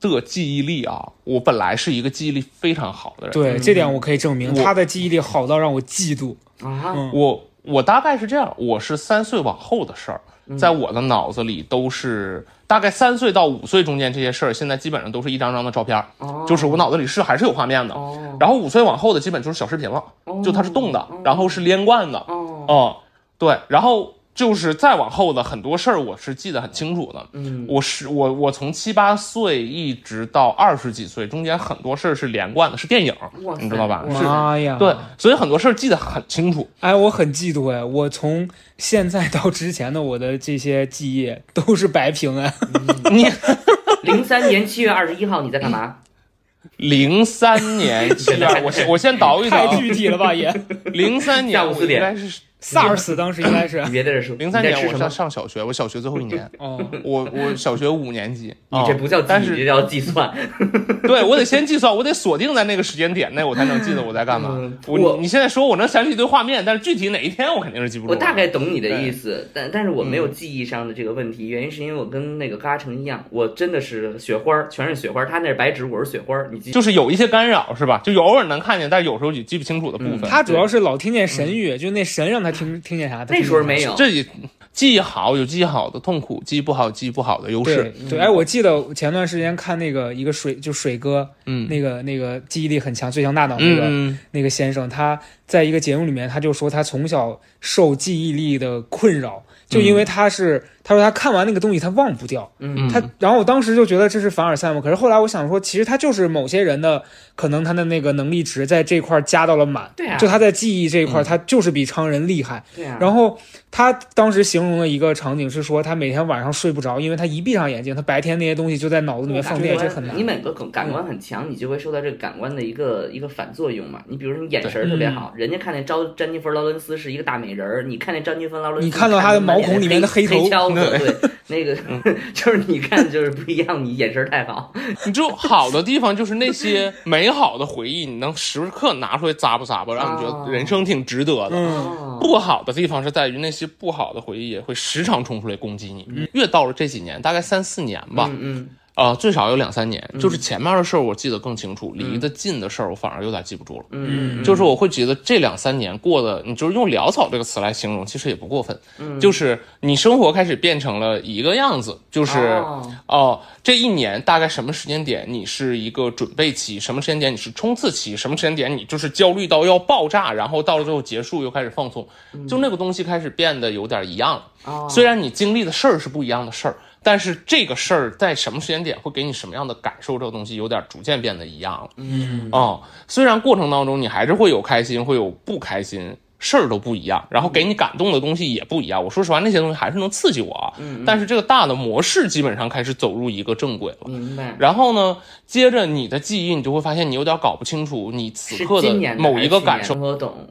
的记忆力啊，我本来是一个记忆力非常好的人，对，这点我可以证明，他的记忆力好到让我嫉妒。啊，我我大概是这样，我是三岁往后的事儿，在我的脑子里都是大概三岁到五岁中间这些事儿，现在基本上都是一张张的照片就是我脑子里是还是有画面的。哦然后五岁往后的基本就是小视频了，就它是动的，然后是连贯的，哦，嗯，对，然后就是再往后的很多事儿我是记得很清楚的。嗯我是我我从七八岁一直到二十几岁，中间很多事儿是连贯的，是电影你知道吧？是，妈呀！对，所以很多事儿记得很清楚。哎，我很嫉妒哎！我从现在到之前的我的这些记忆都是白屏哎。你 零三年七月二十一号你在干嘛？零三年七月，我先我先倒一倒太，具体了吧也。零三年下午四点应该是 SARS 当时应该是你别在这说，零三年我上？上小学，我小学最后一年，哦，我我小学五年级，你这不叫记忆，但是这叫计算。对我得先计算，我得锁定在那个时间点内，我才能记得我在干嘛。嗯我我你你现在说我能想起一堆画面，但是具体哪一天我肯定是记不住我。大概懂你的意思，但但是我没有记忆上的这个问题，原因是因为我跟那个嘎成一样，我真的是雪花儿，全是雪花儿，他那是白纸，我是雪花儿，你记就是有一些干扰是吧？就有偶尔能看见，但是有时候也记不清楚的部分。嗯他主要是老听见神语，就那神让他听听见啥，他那时候没有，这也记忆好有记忆好的痛苦，记忆不好记忆不好的优势。对，哎，我记得前段时间看那个一个水，就水哥，嗯。那个那个记忆力很强，最强大脑那个、嗯，那个先生，他在一个节目里面，他就说他从小受记忆力的困扰，就因为他是、他说他看完那个东西他忘不掉，嗯。他然后我当时就觉得这是凡尔赛嘛，可是后来我想说，其实他就是某些人的可能他的那个能力值在这块儿加到了满，对啊。就他在记忆这一块他就是比常人厉害。对啊，然后他当时形容的一个场景是说，他每天晚上睡不着，因为他一闭上眼睛，他白天那些东西就在脑子里面放电，这很难。你。每个感感官很强，你就会受到这个感官的一个一个反作用嘛。你比如说你眼神儿特别好，人家看见招詹妮弗劳伦斯是一个大美人儿，你看见詹妮弗劳伦斯，你看到他的毛孔里面的黑头对，那个 就是你看就是不一样，你眼神太好。你就好的地方就是那些美好的回忆，你能时刻拿出来咂吧咂吧，让你觉哦。得人生挺值得的。不好的地方是在于那些不好的回忆也会时常冲出来攻击你。越到了这几年，大概三四年吧，嗯嗯呃，最少有两三年，就是前面的事儿我记得更清楚，离得近的事儿我反而有点记不住了。嗯，就是我会觉得这两三年过的，你就是用潦草这个词来形容，其实也不过分。嗯就是你生活开始变成了一个样子，就是哦哦，这一年大概什么时间点你是一个准备期，什么时间点你是冲刺期，什么时间点你就是焦虑到要爆炸，然后到了最后结束又开始放松，就那个东西开始变得有点一样了。哦虽然你经历的事儿是不一样的事儿，但是这个事儿在什么时间点会给你什么样的感受，这个东西有点逐渐变得一样了。嗯哦，虽然过程当中你还是会有开心，会有不开心，事儿都不一样，然后给你感动的东西也不一样。我说实话，那些东西还是能刺激我啊。嗯但是这个大的模式基本上开始走入一个正轨了。明白。然后呢，接着你的记忆，你就会发现你有点搞不清楚你此刻的某一个感受。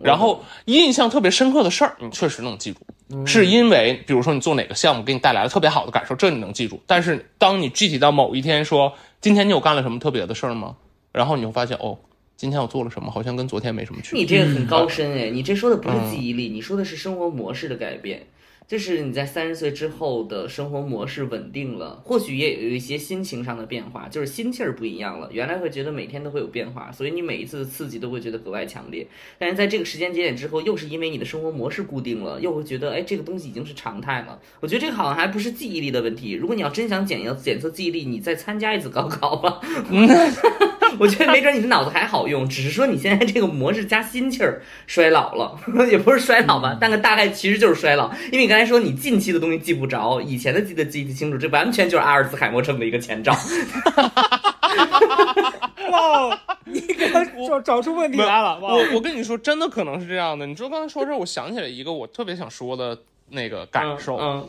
然后印象特别深刻的事儿，你确实能记住，嗯是因为比如说你做哪个项目给你带来了特别好的感受，这你能记住。但是当你具体到某一天说今天你有干了什么特别的事儿吗？然后你会发现哦，今天我做了什么，好像跟昨天没什么区别。你这个很高深哎，你这说的不是嗯记忆力，你说的是生活模式的改变。就是你在三十岁之后的生活模式稳定了，或许也有一些心情上的变化，就是心气儿不一样了。原来会觉得每天都会有变化，所以你每一次的刺激都会觉得格外强烈。但是在这个时间节点之后，又是因为你的生活模式固定了，又会觉得哎，这个东西已经是常态了。我觉得这个好像还不是记忆力的问题。如果你要真想检要检测记忆力，你再参加一次高考吧。我觉得没准你的脑子还好用，只是说你现在这个模式加心气儿衰老了，也不是衰老吧，但个大概其实就是衰老。因为你刚才说你近期的东西记不着，以前的记得记得清楚，这完全就是阿尔茨海默症的一个前兆。哇，你给他找找出问题来了，我我跟你说，真的可能是这样的。你知道刚才说这，我想起来一个我特别想说的那个感受，嗯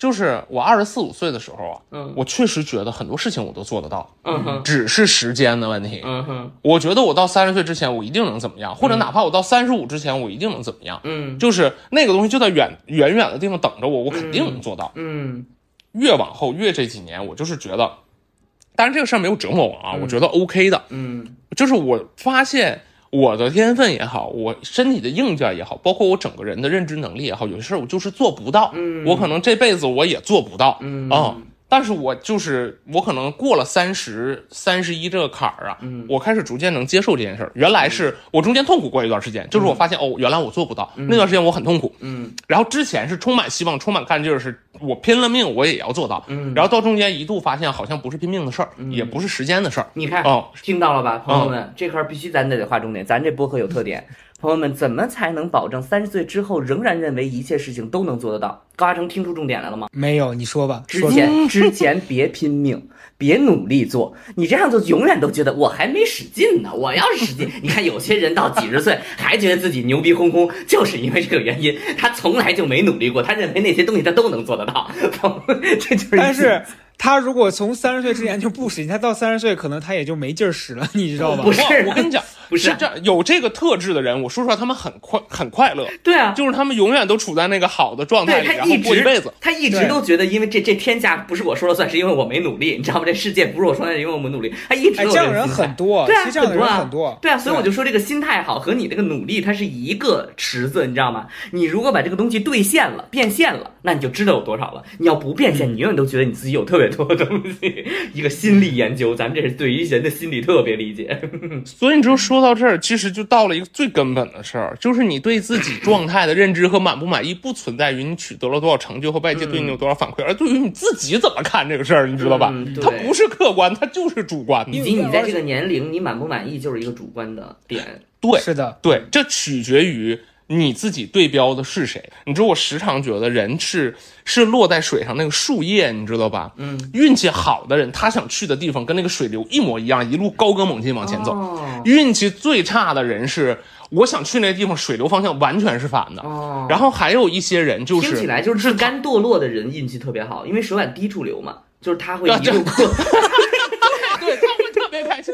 就是我二十四五岁的时候啊，嗯我确实觉得很多事情我都做得到，嗯哼只是时间的问题。嗯哼我觉得我到三十岁之前，我一定能怎么样，或者哪怕我到三十五之前，我一定能怎么样。嗯就是那个东西就在远远远的地方等着我，我肯定能做到。嗯越往后越这几年，我就是觉得，当然这个事儿没有折磨我啊，我觉得 OK 的。嗯就是我发现我的天分也好，我身体的硬件也好，包括我整个人的认知能力也好，有些事儿我就是做不到，嗯。我可能这辈子我也做不到，嗯。啊但是我就是我可能过了三十三十一这个坎儿啊，嗯我开始逐渐能接受这件事儿。原来是我中间痛苦过一段时间，就是我发现哦，原来我做不到，那段时间我很痛苦。嗯然后之前是充满希望、充满干劲儿，是我拼了命我也要做到。嗯然后到中间一度发现好像不是拼命的事儿，也不是时间的事儿。你看，哦，听到了吧，朋友们，这块儿必须咱得得划重点，咱这播客有特点。朋友们，怎么才能保证三十岁之后仍然认为一切事情都能做得到？高阿成听出重点来了吗？没有，你说吧，之前 之前别拼命，别努力做，你这样做永远都觉得我还没使劲呢。我要是使劲，你看有些人到几十岁还觉得自己牛逼哄哄，就是因为这个原因，他从来就没努力过，他认为那些东西他都能做得到。这就是，但是他如果从三十岁之前就不使劲，他到三十岁可能他也就没劲儿使了，你知道吧不？是我我跟你讲，不是这样，有这个特质的人，我说实话，他们很快很快乐，对啊，就是他们永远都处在那个好的状态里，然后对他一直过一辈子。他一直都觉得，因为这这天下不是我说了算，是因为我没努力，你知道吗？这世界不是我说了算，因为我们努力。他一直哎，有这样人很多，对啊，其实这样的人啊很多，对啊，所以我就说这个心态好和你这个努力，它是一个池子，你知道吗？你如果把这个东西兑现了、变现了，那你就知道有多少了。你要不变现，你永远都觉得你自己有特别多的东西。一个心理研究，咱们这是对于人的心理特别理解。所以你就说到这儿，其实就到了一个最根本的事儿，就是你对自己状态的认知和满不满意，不存在于你取得了多少成就和外界对你有多少反馈，而对于你自己怎么看这个事儿，你知道吧嗯？它不是客观，它就是主观的。以及你在这个年龄，你满不满意就是一个主观的点。对，是的，对，这取决于你自己对标的是谁。你知道，我时常觉得人是是落在水上那个树叶，你知道吧？嗯，运气好的人，他想去的地方跟那个水流一模一样，一路高歌猛进往前走。哦运气最差的人是，我想去那地方，水流方向完全是反的。哦然后还有一些人就是听起，来就是自甘堕落的人运气特别好，因为水往低处流嘛，就是他会一路过。对他会特别开心。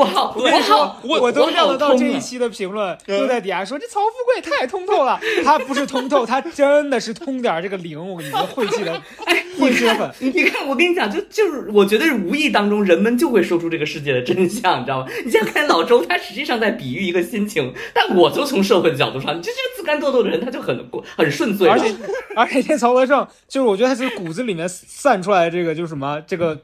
我好，我跟你说好，，我我都好料得到这一期的评论，都在底下说这曹富贵太通透了。他不是通透，他真的是通点儿这个灵。我跟你说，晦气的，晦气的很。你看，我跟你讲，就就是，我觉得是无意当中，人们就会说出这个世界的真相，你知道吗？你现在看老周，他实际上在比喻一个心情，但我就从社会的角度上，你就这个自甘堕落的人，他就很过很顺遂，而且 而且这曹德胜，就是我觉得他是骨子里面散出来这个，就是什么这个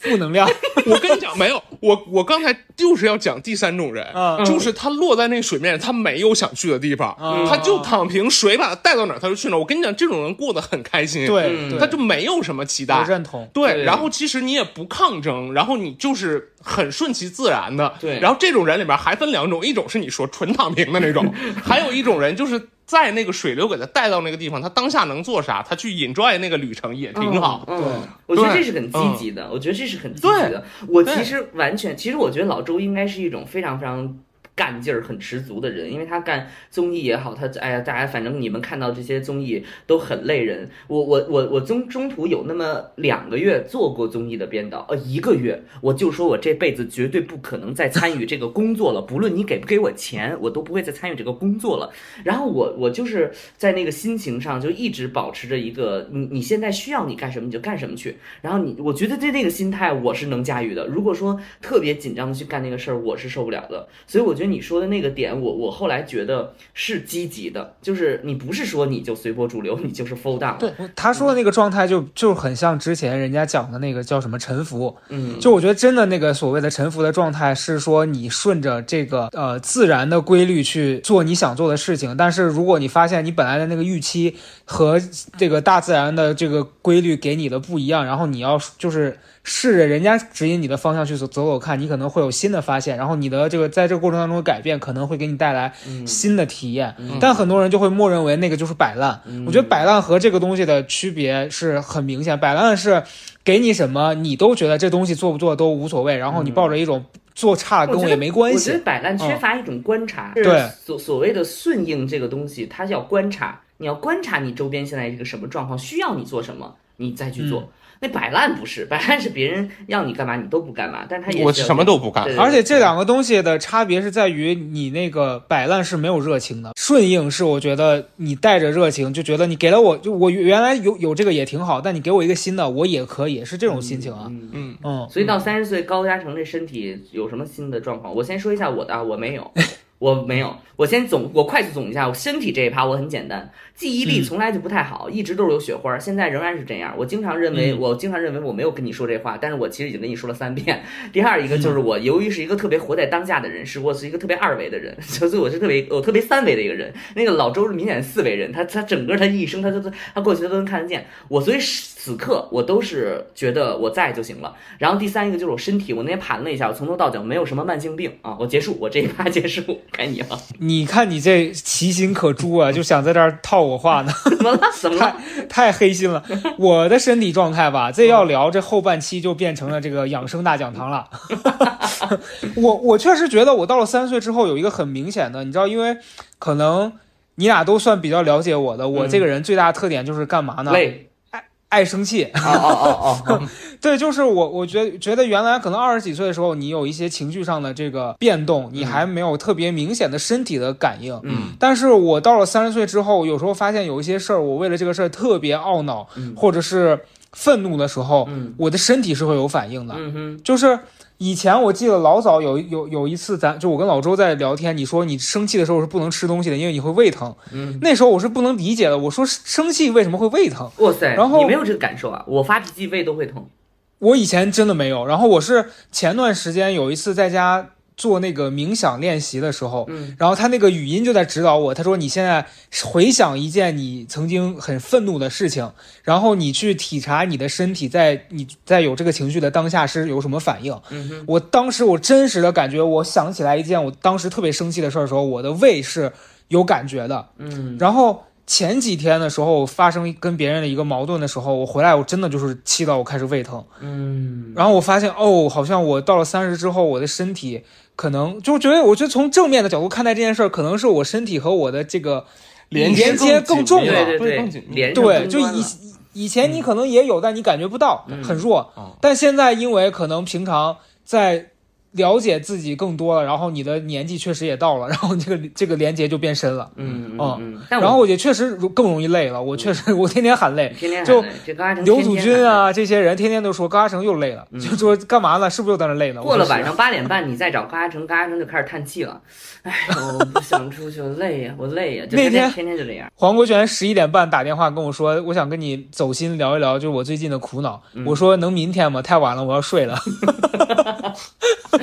负能量。我跟你讲，没有，我我刚才就是要讲第三种人，嗯就是他落在那个水面，他没有想去的地方，嗯他就躺平，水把他带到哪儿他就去哪儿。我跟你讲，这种人过得很开心，对，嗯对他就没有什么期待我。认同。对然后其实你也不抗争，然后你就是很顺其自然的。对然后这种人里面还分两种，一种是你说纯躺平的那种，还有一种人就是在那个水流给他带到那个地方，他当下能做啥，他去 enjoy 那个旅程也挺好。嗯，我觉得这是很积极的，我觉得这是很积极的。我其实完全，其实我觉得老周应该是一种非常非常。干劲儿很十足的人，因为他干综艺也好，他哎呀，大家反正你们看到这些综艺都很累人。我我我我中中途有那么两个月做过综艺的编导，呃，一个月我就说我这辈子绝对不可能再参与这个工作了，不论你给不给我钱，我都不会再参与这个工作了。然后我我就是在那个心情上就一直保持着一个，你你现在需要你干什么你就干什么去。然后你，我觉得这那个心态我是能驾驭的。如果说特别紧张的去干那个事儿，我是受不了的。所以我觉得你说的那个点，我我后来觉得是积极的，就是你不是说你就随波逐流，你就是 fall down。对，他说的那个状态就就很像之前人家讲的那个叫什么沉浮，嗯，就我觉得真的那个所谓的沉浮的状态是说你顺着这个呃自然的规律去做你想做的事情，但是如果你发现你本来的那个预期和这个大自然的这个规律给你的不一样，然后你要就是试着人家指引你的方向去走走走看，你可能会有新的发现，然后你的这个在这个过程当中的改变可能会给你带来新的体验，但很多人就会默认为那个就是摆烂。我觉得摆烂和这个东西的区别是很明显，摆烂是给你什么你都觉得这东西做不做都无所谓，然后你抱着一种做差跟我也没关系我觉得。摆烂缺乏一种观察，对所所谓的顺应这个东西，它叫观察，你要观察你周边现在一个什么状况，需要你做什么，你再去做。那摆烂不是，摆烂是别人要你干嘛你都不干嘛，但他也是我什么都不干对而且这两个东西的差别是在于，你那个摆烂是没有热情的，顺应是我觉得你带着热情，就觉得你给了我，就我原来有有这个也挺好，但你给我一个新的，我也可以，是这种心情啊。嗯嗯，嗯，所以到三十岁，高嘉诚这身体有什么新的状况？我先说一下我的啊，我没有，我没有。我先总，我快速总一下，我身体这一趴我很简单，记忆力嗯从来就不太好，一直都是有雪花，现在仍然是这样。我经常认为，嗯我经常认为我没有跟你说这话，但是我其实已经跟你说了三遍。第二一个就是我，由于是一个特别活在当下的人，是我是一个特别二维的人，所以我是特别我特别三维的一个人。那个老周是明显四维人，他他整个他一生，他都他过去他都能看得见。我所以此刻我都是觉得我在就行了。然后第三一个就是我身体，我那天盘了一下，我从头到脚没有什么慢性病啊。我结束，我这一趴结束，该你了。你看你这其心可诛啊，就想在这儿套我话呢，怎么了？怎么太了？太黑心了。我的身体状态吧，这要聊这后半期就变成了这个养生大讲堂了。我我确实觉得我到了三十岁之后有一个很明显的，你知道，因为可能你俩都算比较了解我的，我这个人最大的特点就是干嘛呢？累，爱爱生气。啊啊啊啊，对，就是我，我觉觉得原来可能二十几岁的时候，你有一些情绪上的这个变动，你还没有特别明显的身体的感应。嗯，但是我到了三十岁之后，有时候发现有一些事儿，我为了这个事儿特别懊恼，或者是愤怒的时候，嗯我的身体是会有反应的。就是以前我记得老早有有有一次咱，就我跟老周在聊天，你说你生气的时候是不能吃东西的，因为你会胃疼。嗯，那时候我是不能理解的，我说生气为什么会胃疼？哇塞，然后你没有这个感受啊？我发脾气胃都会疼。我以前真的没有。然后我是前段时间有一次在家做那个冥想练习的时候，嗯然后他那个语音就在指导我，他说你现在回想一件你曾经很愤怒的事情，然后你去体察你的身体在你在有这个情绪的当下是有什么反应。嗯哼，我当时我真实的感觉，我想起来一件我当时特别生气的事儿的时候，我的胃是有感觉的。嗯然后前几天的时候发生跟别人的一个矛盾的时候，我回来我真的就是气到我开始胃疼。嗯然后我发现哦，好像我到了三十之后，我的身体可能就觉得，我觉得从正面的角度看待这件事儿，可能是我身体和我的这个连连接更更重了。对对更紧密连上对，就以以前你可能也有，但你感觉不到，嗯。很弱。哦。但现在因为可能平常在了解自己更多了，然后你的年纪确实也到了，然后这个这个连接就变深了。嗯嗯嗯然后也确实更容易累了，我确实我天天喊累。天天就刘祖军啊，这些人天天都说高嘉诚又累了，就说干嘛呢？是不是又在那累了？过了晚上八点半，你再找高嘉诚，高嘉诚就开始叹气了。哎，我不想出去，我累呀，我累呀。就那天天天就这样。黄国权十一点半打电话跟我说，我想跟你走心聊一聊，就是我最近的苦恼。嗯我说能明天吗？太晚了，我要睡了。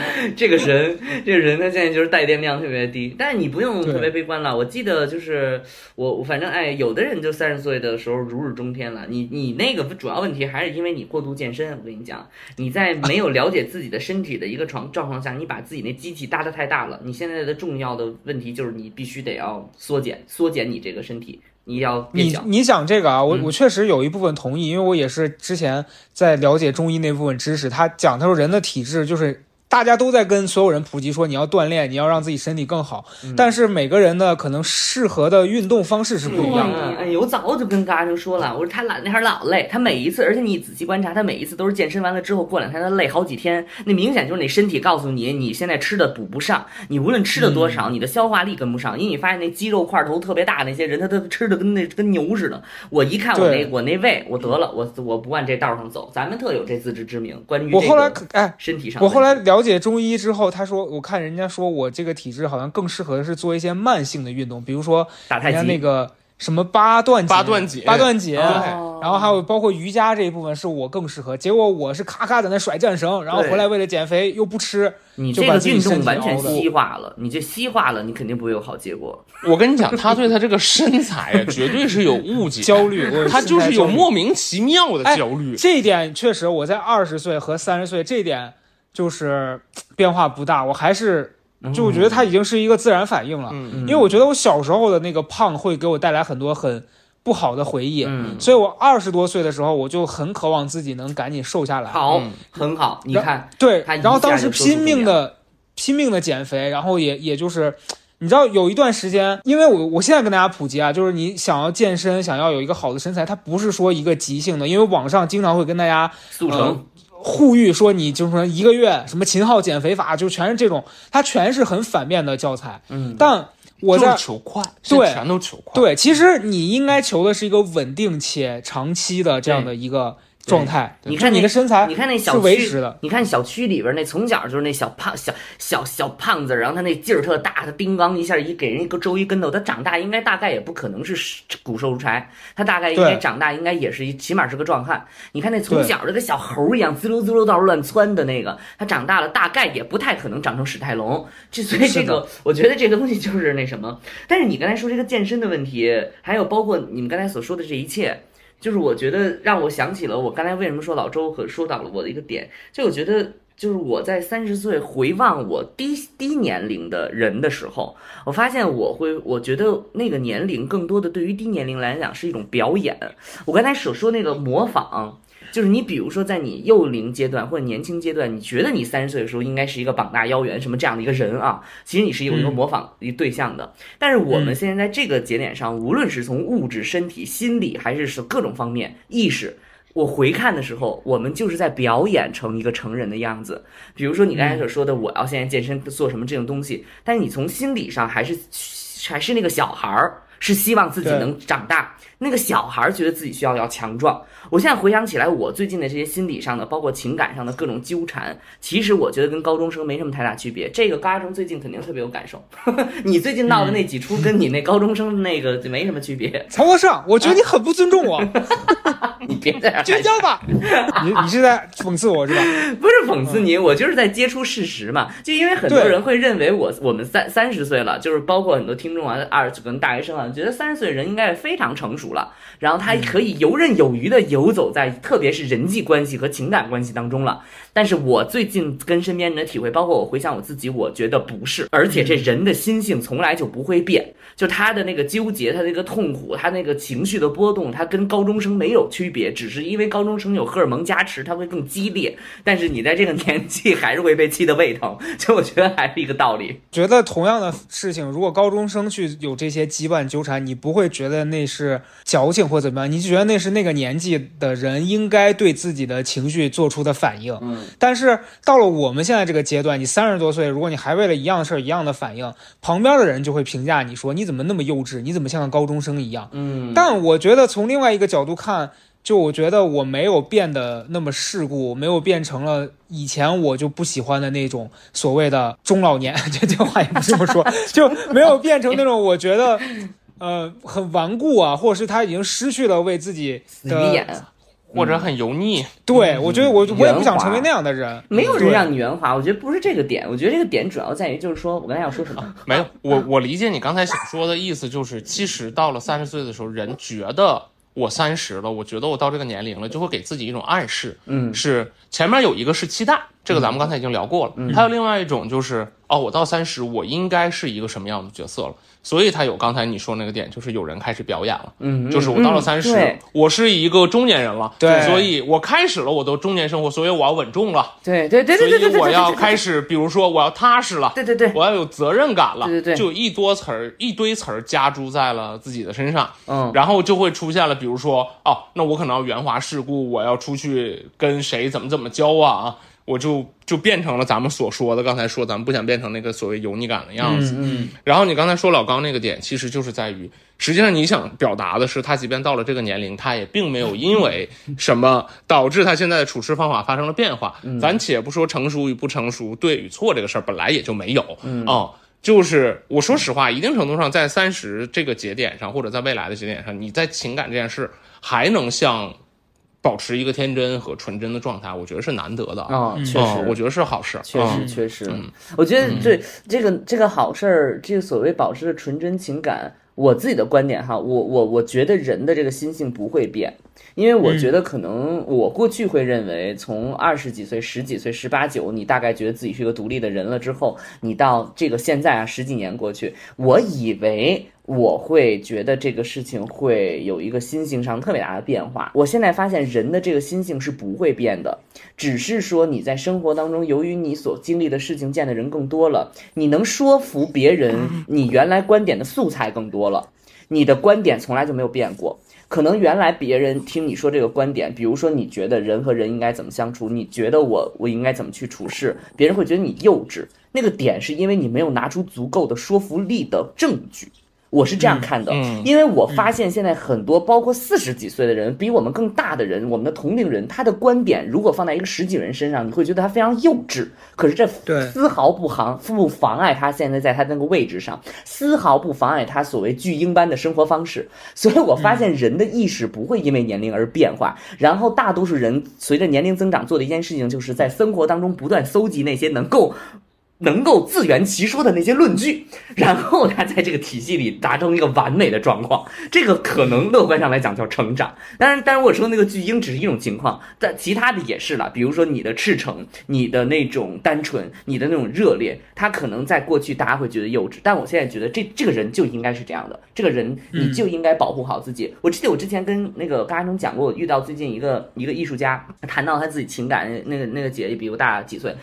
这个人，这个人他现在就是带电量特别低，但是你不用特别悲观了。我记得就是我，我反正哎，有的人就三十岁的时候如日中天了。你你那个主要问题还是因为你过度健身。我跟你讲，你在没有了解自己的身体的一个状状况下，你把自己那机器搭的太大了。你现在的重要的问题就是你必须得要缩减，缩减你这个身体，你要。你你讲这个啊，我嗯我确实有一部分同意，因为我也是之前在了解中医那部分知识，他讲他说人的体质就是。大家都在跟所有人普及说你要锻炼，你要让自己身体更好，嗯但是每个人呢可能适合的运动方式是不一样的。哎呦，我早就跟高嘉诚说了，我说他懒那还老累，他每一次，而且你仔细观察，他每一次都是健身完了之后过两天他累好几天，那明显就是你身体告诉你，你现在吃的补不上，你无论吃的多少，你的消化力跟不上，因为你发现那肌肉块头特别大那些人，他都吃的跟那跟牛似的。我一看我那我那胃，我得了，我我不往这道上走，咱们特有这自知之明。关于这我后来个哎，身体上的我后来问题了解中医之后，他说我看人家说我这个体质好像更适合的是做一些慢性的运动，比如说人家打太极那个什么八段八段锦八段锦，哦然后还有包括瑜伽这一部分是我更适合。结果我是咔咔在那甩战绳，然后回来为了减肥又不吃，你这个运动完全西化了，你这西化了，你肯定不会有好结果。我跟你讲，他对他这个身材啊，绝对是有误解，焦虑，他就是有莫名。其妙的哎焦虑。这一点确实，我在二十岁和三十岁这一点就是变化不大，我还是就我觉得它已经是一个自然反应了。嗯因为我觉得我小时候的那个胖会给我带来很多很不好的回忆，嗯，所以我二十多岁的时候，我就很渴望自己能赶紧瘦下来。好嗯，很好，你看。对，然后当时拼命的拼命的减肥，然后也也就是。你知道有一段时间，因为我我现在跟大家普及啊，就是你想要健身，想要有一个好的身材，它不是说一个急性的，因为网上经常会跟大家速成呃，呼吁说你就是说一个月什么秦昊减肥法，就全是这种，它全是很反面的教材。嗯，但我在求快，对全都求快。对，其实你应该求的是一个稳定且长期的这样的一个状态。你看你的身材你看那小区你看小区里边那从小就是那小胖小小小胖子，然后他那劲儿特大，他叮当一下一给人一个周一跟头，他长大应该大概也不可能是骨瘦如柴，他大概应该长大应该也是一起码是个壮汉。你看那从小就跟小猴一样滋溜滋溜到处乱窜的那个，他长大了大概也不太可能长成史泰龙。这所以这个我觉得这个东西就是那什么。但是你刚才说这个健身的问题，还有包括你们刚才所说的这一切。就是我觉得让我想起了我刚才为什么说老周和说到了我的一个点，就我觉得就是我在三十岁回望我低低年龄的人的时候，我发现我会，我觉得那个年龄更多的对于低年龄来讲是一种表演。我刚才所说那个模仿。就是你，比如说，在你幼龄阶段或者年轻阶段，你觉得你三十岁的时候应该是一个膀大腰圆什么这样的一个人啊，其实你是有一个嗯模仿一对象的。但是我们嗯现在在这个节点上，无论是从物质、身体、心理，还是是各种方面意识，我回看的时候，我们就是在表演成一个成人的样子。比如说你刚才所说的，我要现在健身做什么这种东西，但是你从心理上还是还是那个小孩儿，是希望自己能长大。那个小孩儿觉得自己需要要强壮。我现在回想起来，我最近的这些心理上的，包括情感上的各种纠缠，其实我觉得跟高中生没什么太大区别。这个高中生最近肯定特别有感受，你最近闹的那几出跟你那高中生那个就没什么区别。曹国胜，我觉得你很不尊重我，你别在这儿绝交吧！你你是在讽刺我是吧？不是讽刺你，我就是在接触事实嘛。就因为很多人会认为我我们三三十岁了，就是包括很多听众啊，二十跟大学生啊，觉得三十岁人应该是非常成熟了，然后他可以游刃有余的游走在特别是人际关系和情感关系当中了。但是我最近跟身边人的体会，包括我回想我自己，我觉得不是，而且这人的心性从来就不会变，就他的那个纠结，他的那个痛苦，他那个情绪的波动，他跟高中生没有区别，只是因为高中生有荷尔蒙加持，他会更激烈。但是你在这个年纪还是会被气得胃疼，就我觉得还是一个道理。觉得同样的事情，如果高中生去有这些羁绊纠缠，你不会觉得那是矫情或怎么样，你就觉得那是那个年纪的人应该对自己的情绪做出的反应。嗯，但是到了我们现在这个阶段，你三十多岁，如果你还为了一样的事儿一样的反应，旁边的人就会评价你说你怎么那么幼稚，你怎么像个高中生一样？嗯，但我觉得从另外一个角度看，就我觉得我没有变得那么世故，没有变成了以前我就不喜欢的那种所谓的中老年，这 这话也不是这么说，就没有变成那种我觉得。呃，很顽固啊，或者是他已经失去了为自己的，或者很油腻，对我觉得我我也不想成为那样的人。没有人让你圆滑，我觉得不是这个点，我觉得这个点主要在于就是说我刚才要说什么？没有，我我理解你刚才想说的意思，就是其实到了三十岁的时候，人觉得我三十了，我觉得我到这个年龄了，就会给自己一种暗示，嗯是前面有一个是期待，这个咱们刚才已经聊过了，嗯还有另外一种就是哦，我到三十，我应该是一个什么样的角色了，所以他有刚才你说那个点，就是有人开始表演了。嗯，就是我到了三十、对。我是一个中年人了，对。所以我开始了我的中年生活，所以我要稳重了，对对对所对对对对，以我要开始，比如说我要踏实了，对对对，我要有责任感了，对对对。就一多词儿一堆词儿加诸在了自己的身上，嗯。然后就会出现了，比如说哦，那我可能要圆滑世故，我要出去跟谁怎么怎么交往啊，我就就变成了咱们所说的，刚才说咱们不想变成那个所谓油腻感的样子。嗯然后你刚才说老高那个点，其实就是在于，实际上你想表达的是，他即便到了这个年龄，他也并没有因为什么导致他现在的处事方法发生了变化。咱且不说成熟与不成熟、对与错这个事儿，本来也就没有。嗯哦，就是我说实话，一定程度上，在三十这个节点上，或者在未来的节点上，你在情感这件事还能像保持一个天真和纯真的状态，我觉得是难得的。哦，确嗯实，我觉得是好事。确实嗯确实，我觉得对这个这个好事儿，这个所谓保持的纯真情感，我自己的观点哈，我我我觉得人的这个心性不会变，因为我觉得可能我过去会认为，从二十几岁、十几岁、十八九，你大概觉得自己是一个独立的人了之后，你到这个现在啊，十几年过去，我以为。我会觉得这个事情会有一个心性上特别大的变化。我现在发现人的这个心性是不会变的，只是说你在生活当中，由于你所经历的事情见的人更多了，你能说服别人你原来观点的素材更多了，你的观点从来就没有变过。可能原来别人听你说这个观点，比如说你觉得人和人应该怎么相处，你觉得我我应该怎么去处事，别人会觉得你幼稚。那个点是因为你没有拿出足够的说服力的证据。我是这样看的，嗯因为我发现现在很多包括四十几岁的人，比我们更大的人，我们的同龄人，他的观点如果放在一个十几人身上，你会觉得他非常幼稚。可是这丝毫不妨不妨碍他现在在他那个位置上，丝毫不妨碍他所谓巨婴般的生活方式。所以我发现人的意识不会因为年龄而变化，然后大多数人随着年龄增长做的一件事情，就是在生活当中不断搜集那些能够。能够自圆其说的那些论据，然后他在这个体系里达成一个完美的状况，这个可能乐观上来讲叫成长。当然，当然我说那个巨婴只是一种情况，但其他的也是了。比如说你的赤诚、你的那种单纯、你的那种热烈，他可能在过去大家会觉得幼稚，但我现在觉得这这个人就应该是这样的，这个人你就应该保护好自己。我记得我之前跟那个高阿中讲过，我遇到最近一个一个艺术家，谈到他自己情感，那个那个姐姐比我大几岁，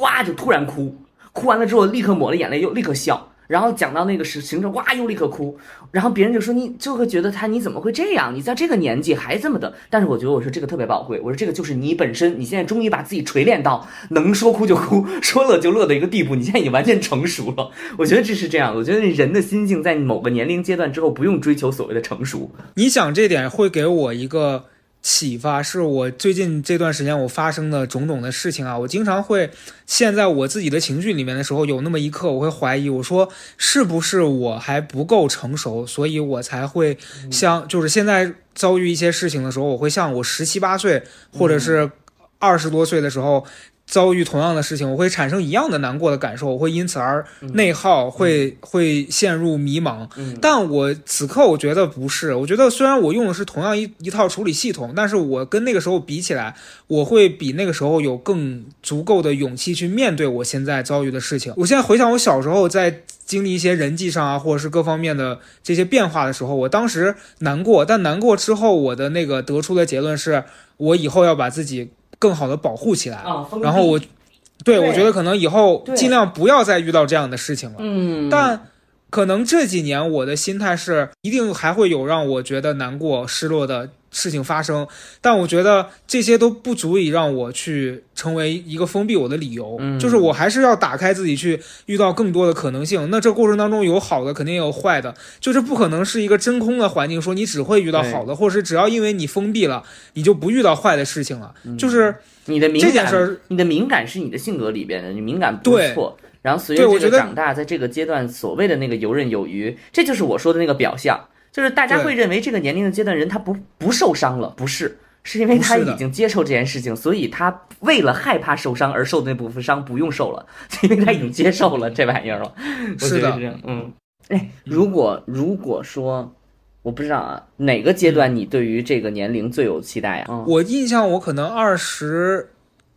哇就突然哭。哭完了之后，立刻抹了眼泪，又立刻笑。然后讲到那个事情中，哇，又立刻哭，然后别人就说你就会觉得他你怎么会这样？你在这个年纪还这么的。但是我觉得我说这个特别宝贵，我说这个就是你本身，你现在终于把自己锤炼到能说哭就哭，说乐就乐的一个地步，你现在已经完全成熟了。我觉得这是这样，我觉得人的心境在某个年龄阶段之后，不用追求所谓的成熟。你想这点会给我一个启发，是我最近这段时间我发生的种种的事情啊，我经常会陷在我自己的情绪里面的时候，有那么一刻我会怀疑，我说是不是我还不够成熟，所以我才会像就是现在遭遇一些事情的时候，我会像我十七八岁或者是二十多岁的时候。遭遇同样的事情，我会产生一样的难过的感受，我会因此而内耗，会会陷入迷茫。嗯但我此刻我觉得不是，我觉得虽然我用的是同样一一套处理系统，但是我跟那个时候比起来，我会比那个时候有更足够的勇气去面对我现在遭遇的事情。我现在回想我小时候在经历一些人际上啊，或者是各方面的这些变化的时候，我当时难过，但难过之后，我的那个得出的结论是我以后要把自己更好的保护起来。啊，然后我，对对我觉得可能以后尽量不要再遇到这样的事情了。嗯，但可能这几年我的心态是，一定还会有让我觉得难过、失落的事情发生，但我觉得这些都不足以让我去成为一个封闭我的理由。嗯就是我还是要打开自己，去遇到更多的可能性。那这过程当中有好的，肯定也有坏的，就是不可能是一个真空的环境，说你只会遇到好的，或者是只要因为你封闭了，你就不遇到坏的事情了。就是你的敏感这件事儿，你的敏感是你的性格里边的，你敏感不错。然后随着长大，在这个阶段，所谓的那个游刃有余，这就是我说的那个表象，就是大家会认为这个年龄的阶段人他不不受伤了，不是，是因为他已经接受这件事情，所以他为了害怕受伤而受的那部分伤不用受了，因为他已经接受了这玩意儿了。是的。嗯，哎，如果如果说。我不知道啊，哪个阶段你对于这个年龄最有期待啊？嗯。我印象，我可能二十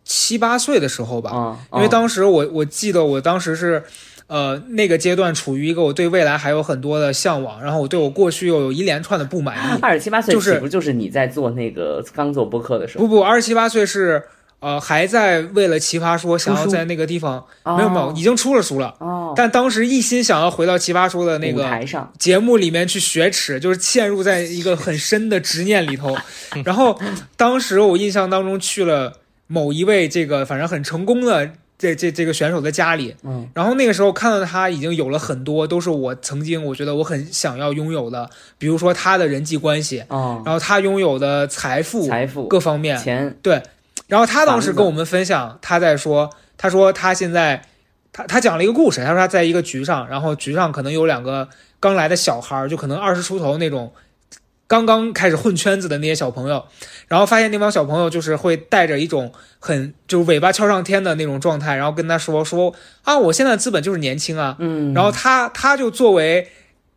七八岁的时候吧，啊，因为当时我我记得我当时是，呃，那个阶段处于一个我对未来还有很多的向往，然后我对我过去又有一连串的不满意。二十七八岁就是不就是你在做那个刚做播客的时候？不不，二十七八岁是呃还在为了奇葩说想要在那个地方哦没有没有已经出了书了，哦，但当时一心想要回到奇葩说的那舞个台上，节目里面去雪耻，就是陷入在一个很深的执念里头。然后当时我印象当中去了某一位这个反正很成功的这这这个选手的家里，嗯，然后那个时候看到他已经有了很多都是我曾经我觉得我很想要拥有的，比如说他的人际关系，哦，然后他拥有的财富财富、各方面，钱，对，然后他当时跟我们分享，他在说，他说他现在，他他讲了一个故事，他说他在一个局上，然后局上可能有两个刚来的小孩儿，就可能二十出头那种，刚刚开始混圈子的那些小朋友，然后发现那帮小朋友就是会带着一种很就是尾巴翘上天的那种状态，然后跟他说说啊，我现在的资本就是年轻啊，嗯，然后他他就作为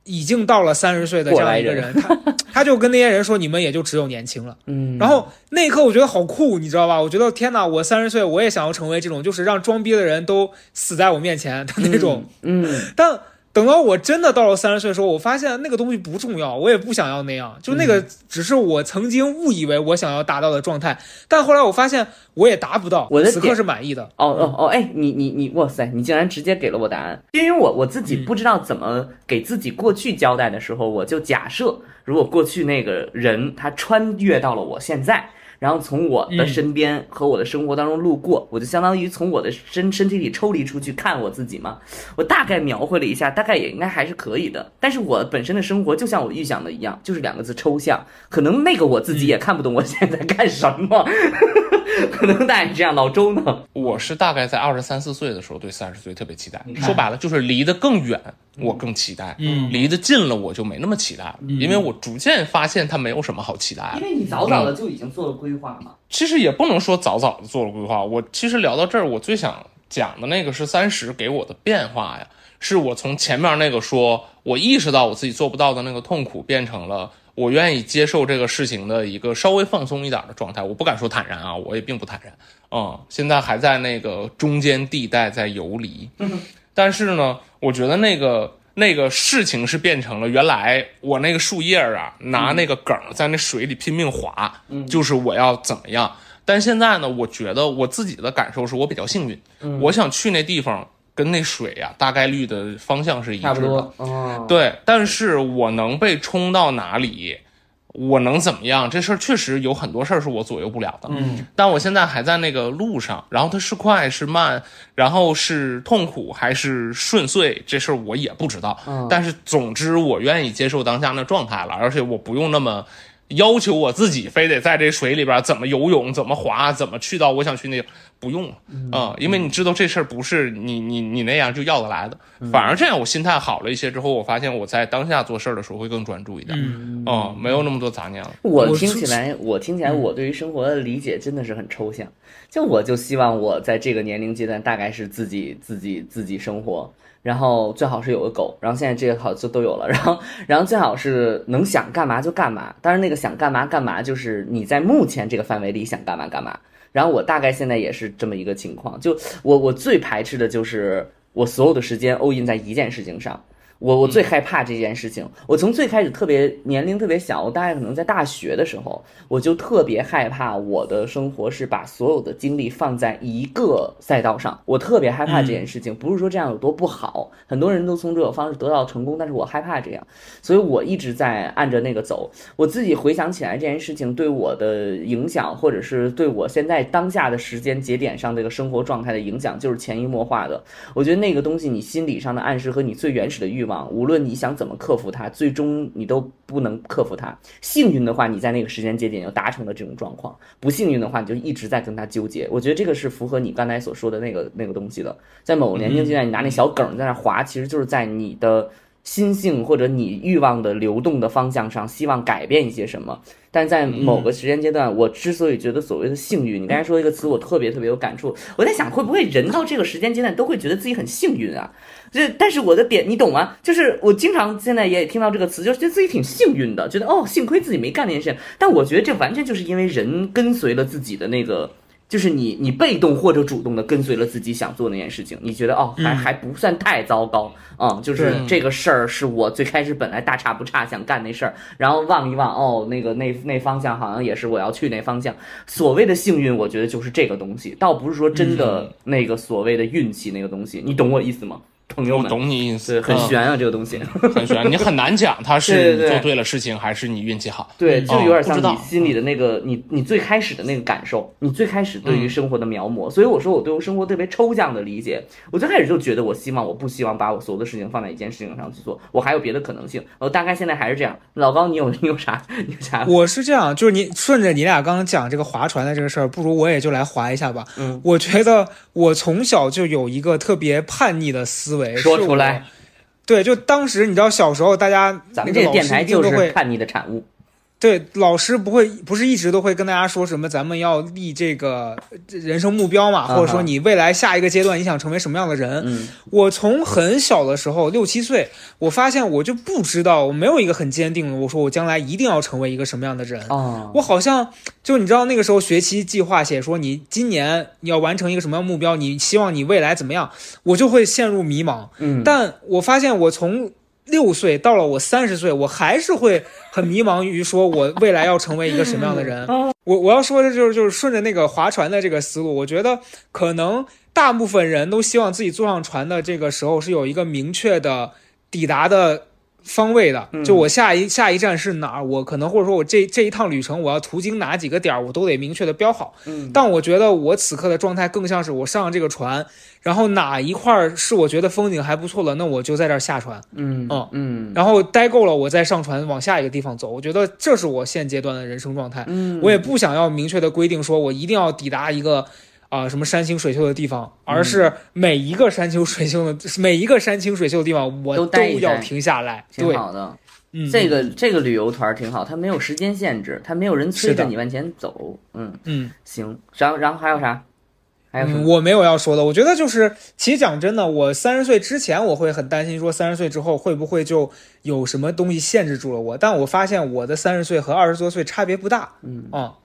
已经到了三十岁的这样一个过人，他他就跟那些人说，你们也就只有年轻了。嗯，然后那一刻我觉得好酷，你知道吧？我觉得天哪，我三十岁我也想要成为这种，就是让装逼的人都死在我面前的那种。嗯，嗯，但等到我真的到了三十岁的时候，我发现那个东西不重要，我也不想要那样，就那嗯个只是我曾经误以为我想要达到的状态，但后来我发现我也达不到，此刻我的点是满意的。哦哦哦，哎，你你你，哇塞，你竟然直接给了我答案，因为我我自己嗯不知道怎么给自己过去交代的时候，我就假设，如果过去那个人他穿越到了我现在。然后从我的身边和我的生活当中路过，我就相当于从我的身身体里抽离出去看我自己嘛。我大概描绘了一下，大概也应该还是可以的。但是我本身的生活就像我预想的一样，就是两个字抽象。可能那个我自己也看不懂我现在干什么，可能大概是这样。老周呢？我是大概在二十三四岁的时候对三十岁特别期待说白了就是离得更远，我更期待；嗯离得近了我就没那么期待了，因为我逐渐发现它没有什么好期待。因为你早早的就已经做了规划嘛。其实也不能说早早的做了规划。我其实聊到这儿，我最想讲的那个是三十给我的变化呀，是我从前面那个说我意识到我自己做不到的那个痛苦，变成了我愿意接受这个事情的一个稍微放松一点的状态。我不敢说坦然啊，我也并不坦然，嗯，现在还在那个中间地带在游离。但是呢，我觉得那个那个事情是变成了原来我那个树叶儿啊，拿那个梗在那水里拼命划，就是我要怎么样。但现在呢，我觉得我自己的感受是我比较幸运，我想去那地方，跟那水呀、大概率的方向是一致的。对，但是我能被冲到哪里，我能怎么样？这事儿确实有很多事儿是我左右不了的。嗯，但我现在还在那个路上，然后它是快是慢，然后是痛苦还是顺遂，这事儿我也不知道。嗯但是总之，我愿意接受当下那状态了，而且我不用那么。要求我自己非得在这水里边怎么游泳、怎么滑、怎么去到我想去那个，不用了啊、因为你知道这事儿不是你你你那样就要得来的，反而这样我心态好了一些之后，我发现我在当下做事儿的时候会更专注一点，嗯嗯，没有那么多杂念了。我听起来，我听起来，我对于生活的理解真的是很抽象。就我就希望我在这个年龄阶段，大概是自己自己自己生活，然后最好是有个狗，然后现在这个好就都有了，然 后然后最好是能想干嘛就干嘛。当然那个想干嘛干嘛，就是你在目前这个范围里想干嘛干嘛。然后我大概现在也是这么一个情况，就我我最排斥的就是我所有的时间 all in 在一件事情上。我我最害怕这件事情。我从最开始特别年龄特别小，我大概可能在大学的时候，我就特别害怕我的生活是把所有的精力放在一个赛道上。我特别害怕这件事情，不是说这样有多不好，很多人都从这种方式得到成功，但是我害怕这样，所以我一直在按着那个走。我自己回想起来这件事情对我的影响，或者是对我现在当下的时间节点上这个生活状态的影响，就是潜移默化的。我觉得那个东西，你心理上的暗示和你最原始的欲望，无论你想怎么克服它，最终你都不能克服它。幸运的话，你在那个时间节点就达成了这种状况；不幸运的话，你就一直在跟它纠结。我觉得这个是符合你刚才所说的那个那个东西的。在某个年龄阶段，你拿那小梗在那划，其实就是在你的心性或者你欲望的流动的方向上，希望改变一些什么。但在某个时间阶段，我之所以觉得所谓的幸运，你刚才说一个词，我特别特别有感触。我在想，会不会人到这个时间阶段都会觉得自己很幸运啊？这，但是我的点你懂吗？就是我经常现在也听到这个词，就是觉得自己挺幸运的，觉得哦，幸亏自己没干那件事。但我觉得这完全就是因为人跟随了自己的那个。就是你，你被动或者主动的跟随了自己想做那件事情，你觉得哦，还还不算太糟糕，嗯，就是这个事儿是我最开始本来大差不差想干那事儿，然后望一望，哦，那个那那方向好像也是我要去那方向。所谓的幸运，我觉得就是这个东西，倒不是说真的那个所谓的运气那个东西，你懂我意思吗？朋友我们，懂你意思，很嗯悬啊，这个东西。很悬，你很难讲他是做对了事情，还是你运气好。对，就有点像你心里的那个，你你最开始的那个感受，你最开始对嗯于生活的描摹。所以我说我对我生活特别抽象的理解。我最开始就觉得，我希望我不希望把我所有的事情放在一件事情上去做，我还有别的可能性。我大概现在还是这样。老高，你有你有啥？你有啥？我是这样，就是你顺着你俩刚刚讲这个划船的这个事儿，不如我也就来划一下吧。嗯，我觉得我从小就有一个特别叛逆的思维，说出来。对，就当时你知道，小时候大家咱们这个电台就是叛逆的产物。对，老师不会不是一直都会跟大家说什么，咱们要立这个人生目标嘛，或者说你未来下一个阶段你想成为什么样的人？嗯我从很小的时候，六七岁，我发现我就不知道，我没有一个很坚定的，我说我将来一定要成为一个什么样的人。哦，我好像就你知道那个时候学期计划写说你今年你要完成一个什么样目标，你希望你未来怎么样，我就会陷入迷茫。嗯，但我发现我从六岁到了我三十岁，我还是会很迷茫于说我未来要成为一个什么样的人。我我要说的就是就是顺着那个划船的这个思路，我觉得可能大部分人都希望自己坐上船的这个时候是有一个明确的抵达的。方位的，就我下一下一站是哪儿，我可能或者说我这这一趟旅程我要途经哪几个点儿，我都得明确的标好。嗯但我觉得我此刻的状态更像是我上了这个船，然后哪一块儿是我觉得风景还不错了，那我就在这儿下船，嗯哦嗯然后待够了，我再上船往下一个地方走。我觉得这是我现阶段的人生状态。嗯，我也不想要明确的规定说我一定要抵达一个啊、什么山清水秀的地方，而是每一个山清水秀的每一个山清水秀的地方，我都都要停下来。挺对，好的。嗯，这个这个旅游团儿挺好，它没有时间限制，它没有人催着你往前走。嗯，嗯。行，然后然后还有啥？还有什嗯，么？我没有要说的。我觉得就是，其实讲真的，我三十岁之前我会很担心，说三十岁之后会不会就有什么东西限制住了我。但我发现我的三十岁和二十多岁差别不大。嗯啊、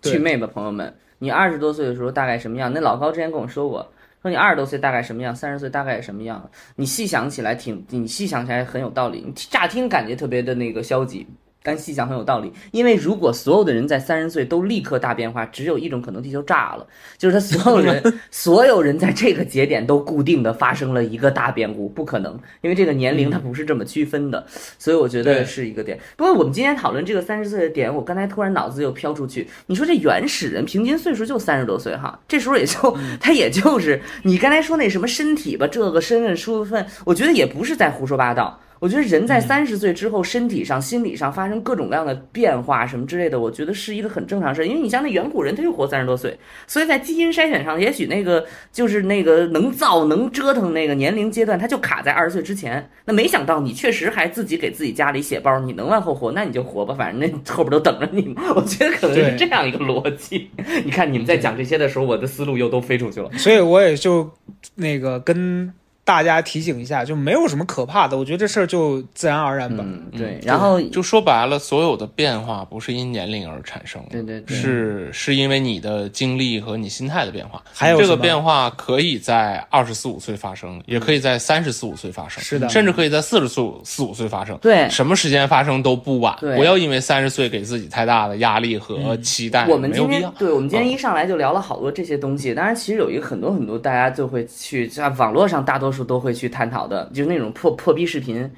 对去妹吧，朋友们！你二十多岁的时候大概什么样？那老高之前跟我说过，说你二十多岁大概什么样，三十岁大概什么样。你细想起来挺，你细想起来很有道理。你乍听感觉特别的那个消极，但细想很有道理，因为如果所有的人在三十岁都立刻大变化，只有一种可能，地球炸了，就是他所有人 所有人在这个节点都固定的发生了一个大变故，不可能，因为这个年龄它不是这么区分的，所以我觉得是一个点。不过我们今天讨论这个三十岁的点，我刚才突然脑子又飘出去，你说这原始人平均岁数就三十多岁哈，这时候也就他也就是你刚才说那什么身体吧，这个身份身份，我觉得也不是在胡说八道。我觉得人在三十岁之后，身体上、心理上发生各种各样的变化，什么之类的，我觉得是一个很正常事。因为你像那远古人，他就活三十多岁，所以在基因筛选上，也许那个就是那个能造、能折腾那个年龄阶段，他就卡在二十岁之前。那没想到你确实还自己给自己家里写包，你能往后活，那你就活吧，反正那后边都等着你。我觉得可能是这样一个逻辑。你看你们在讲这些的时候，我的思路又都飞出去了。所以我也就那个跟大家提醒一下，就没有什么可怕的，我觉得这事儿就自然而然吧。嗯，对。然后就说白了，所有的变化不是因年龄而产生的，对对对是是因为你的经历和你心态的变化。还有这个变化可以在二十四五岁发生，也可以在三十四五岁发生，是的甚至可以在四十四四五岁发生。对什么时间发生都不晚。对不要因为三十岁给自己太大的压力和期待，我们今天。对我们今天嗯一上来就聊了好多这些东西，当然其实有一个很多很多大家就会去在网络上大多数都会去探讨的，就是那种破破逼视频。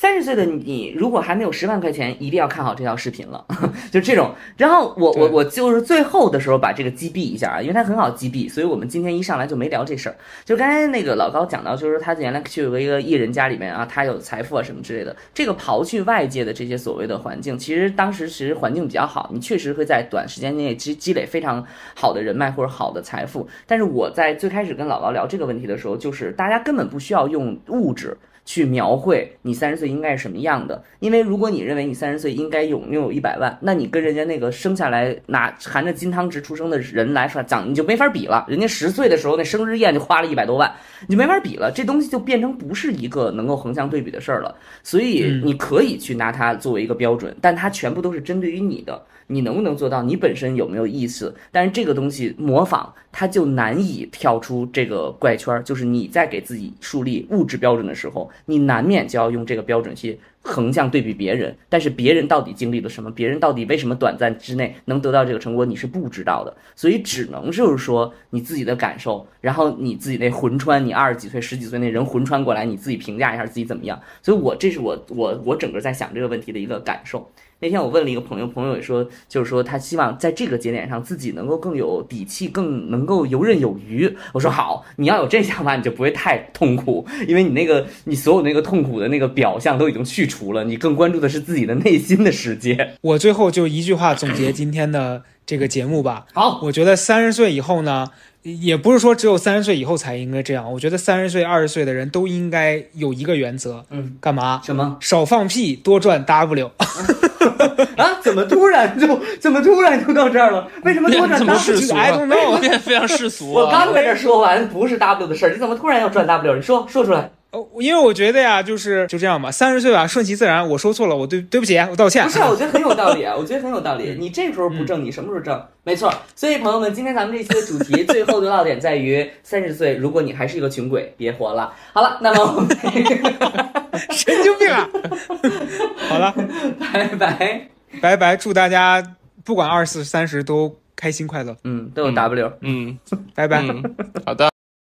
三十岁的你，如果还没有十万块钱，一定要看好这条视频了，就这种。然后我我我就是最后的时候把这个击毙一下啊，因为它很好击毙，所以我们今天一上来就没聊这事儿。就刚才那个老高讲到，就是他原来去有一个艺人家里面啊，他有财富啊什么之类的。这个刨去外界的这些所谓的环境，其实当时其实环境比较好，你确实会在短时间内积积累非常好的人脉或者好的财富。但是我在最开始跟老高聊这个问题的时候，就是大家根本不需要用物质。去描绘你三十岁应该是什么样的，因为如果你认为你三十岁应该拥有一百万，那你跟人家那个生下来拿含着金汤匙出生的人来说讲，你就没法比了。人家十岁的时候那生日宴就花了一百多万，你就没法比了。这东西就变成不是一个能够横向对比的事儿了。所以你可以去拿它作为一个标准，但它全部都是针对于你的。你能不能做到？你本身有没有意思？但是这个东西模仿，它就难以跳出这个怪圈儿。就是你在给自己树立物质标准的时候，你难免就要用这个标准去横向对比别人。但是别人到底经历了什么？别人到底为什么短暂之内能得到这个成果？你是不知道的。所以只能就是说你自己的感受，然后你自己那魂穿，你二十几岁、十几岁那人魂穿过来，你自己评价一下自己怎么样。所以我这是我我我整个在想这个问题的一个感受。那天我问了一个朋友，朋友也说，就是说他希望在这个节点上自己能够更有底气，更能够游刃有余。我说好，你要有这想法，你就不会太痛苦，因为你那个你所有那个痛苦的那个表象都已经去除了，你更关注的是自己的内心的世界。我最后就一句话总结今天的这个节目吧。好，我觉得三十岁以后呢，也不是说只有三十岁以后才应该这样。我觉得三十岁、二十岁的人都应该有一个原则，嗯，干嘛？什么少放屁，多赚 W。啊？怎么突然就怎么突然就到这儿了？为什么多 赚这么 W？世俗 I don't know 变 非常世俗啊！我刚在这说完不是 W 的事儿，你怎么突然要转 W？你说说出来。哦，因为我觉得呀，就是就这样吧，三十岁吧，顺其自然。我说错了，我对对不起，我道歉。不是，我觉得很有道理啊，我觉得很有道理。你这时候不挣，你什么时候挣？没错。所以朋友们，今天咱们这期的主题最后的落点在于三十岁，如果你还是一个穷鬼，别活了。好了，那么我们 神经病啊！好了，拜拜。拜拜，祝大家不管二十四、三十都开心快乐，嗯，都有 W。嗯拜拜。嗯，好的。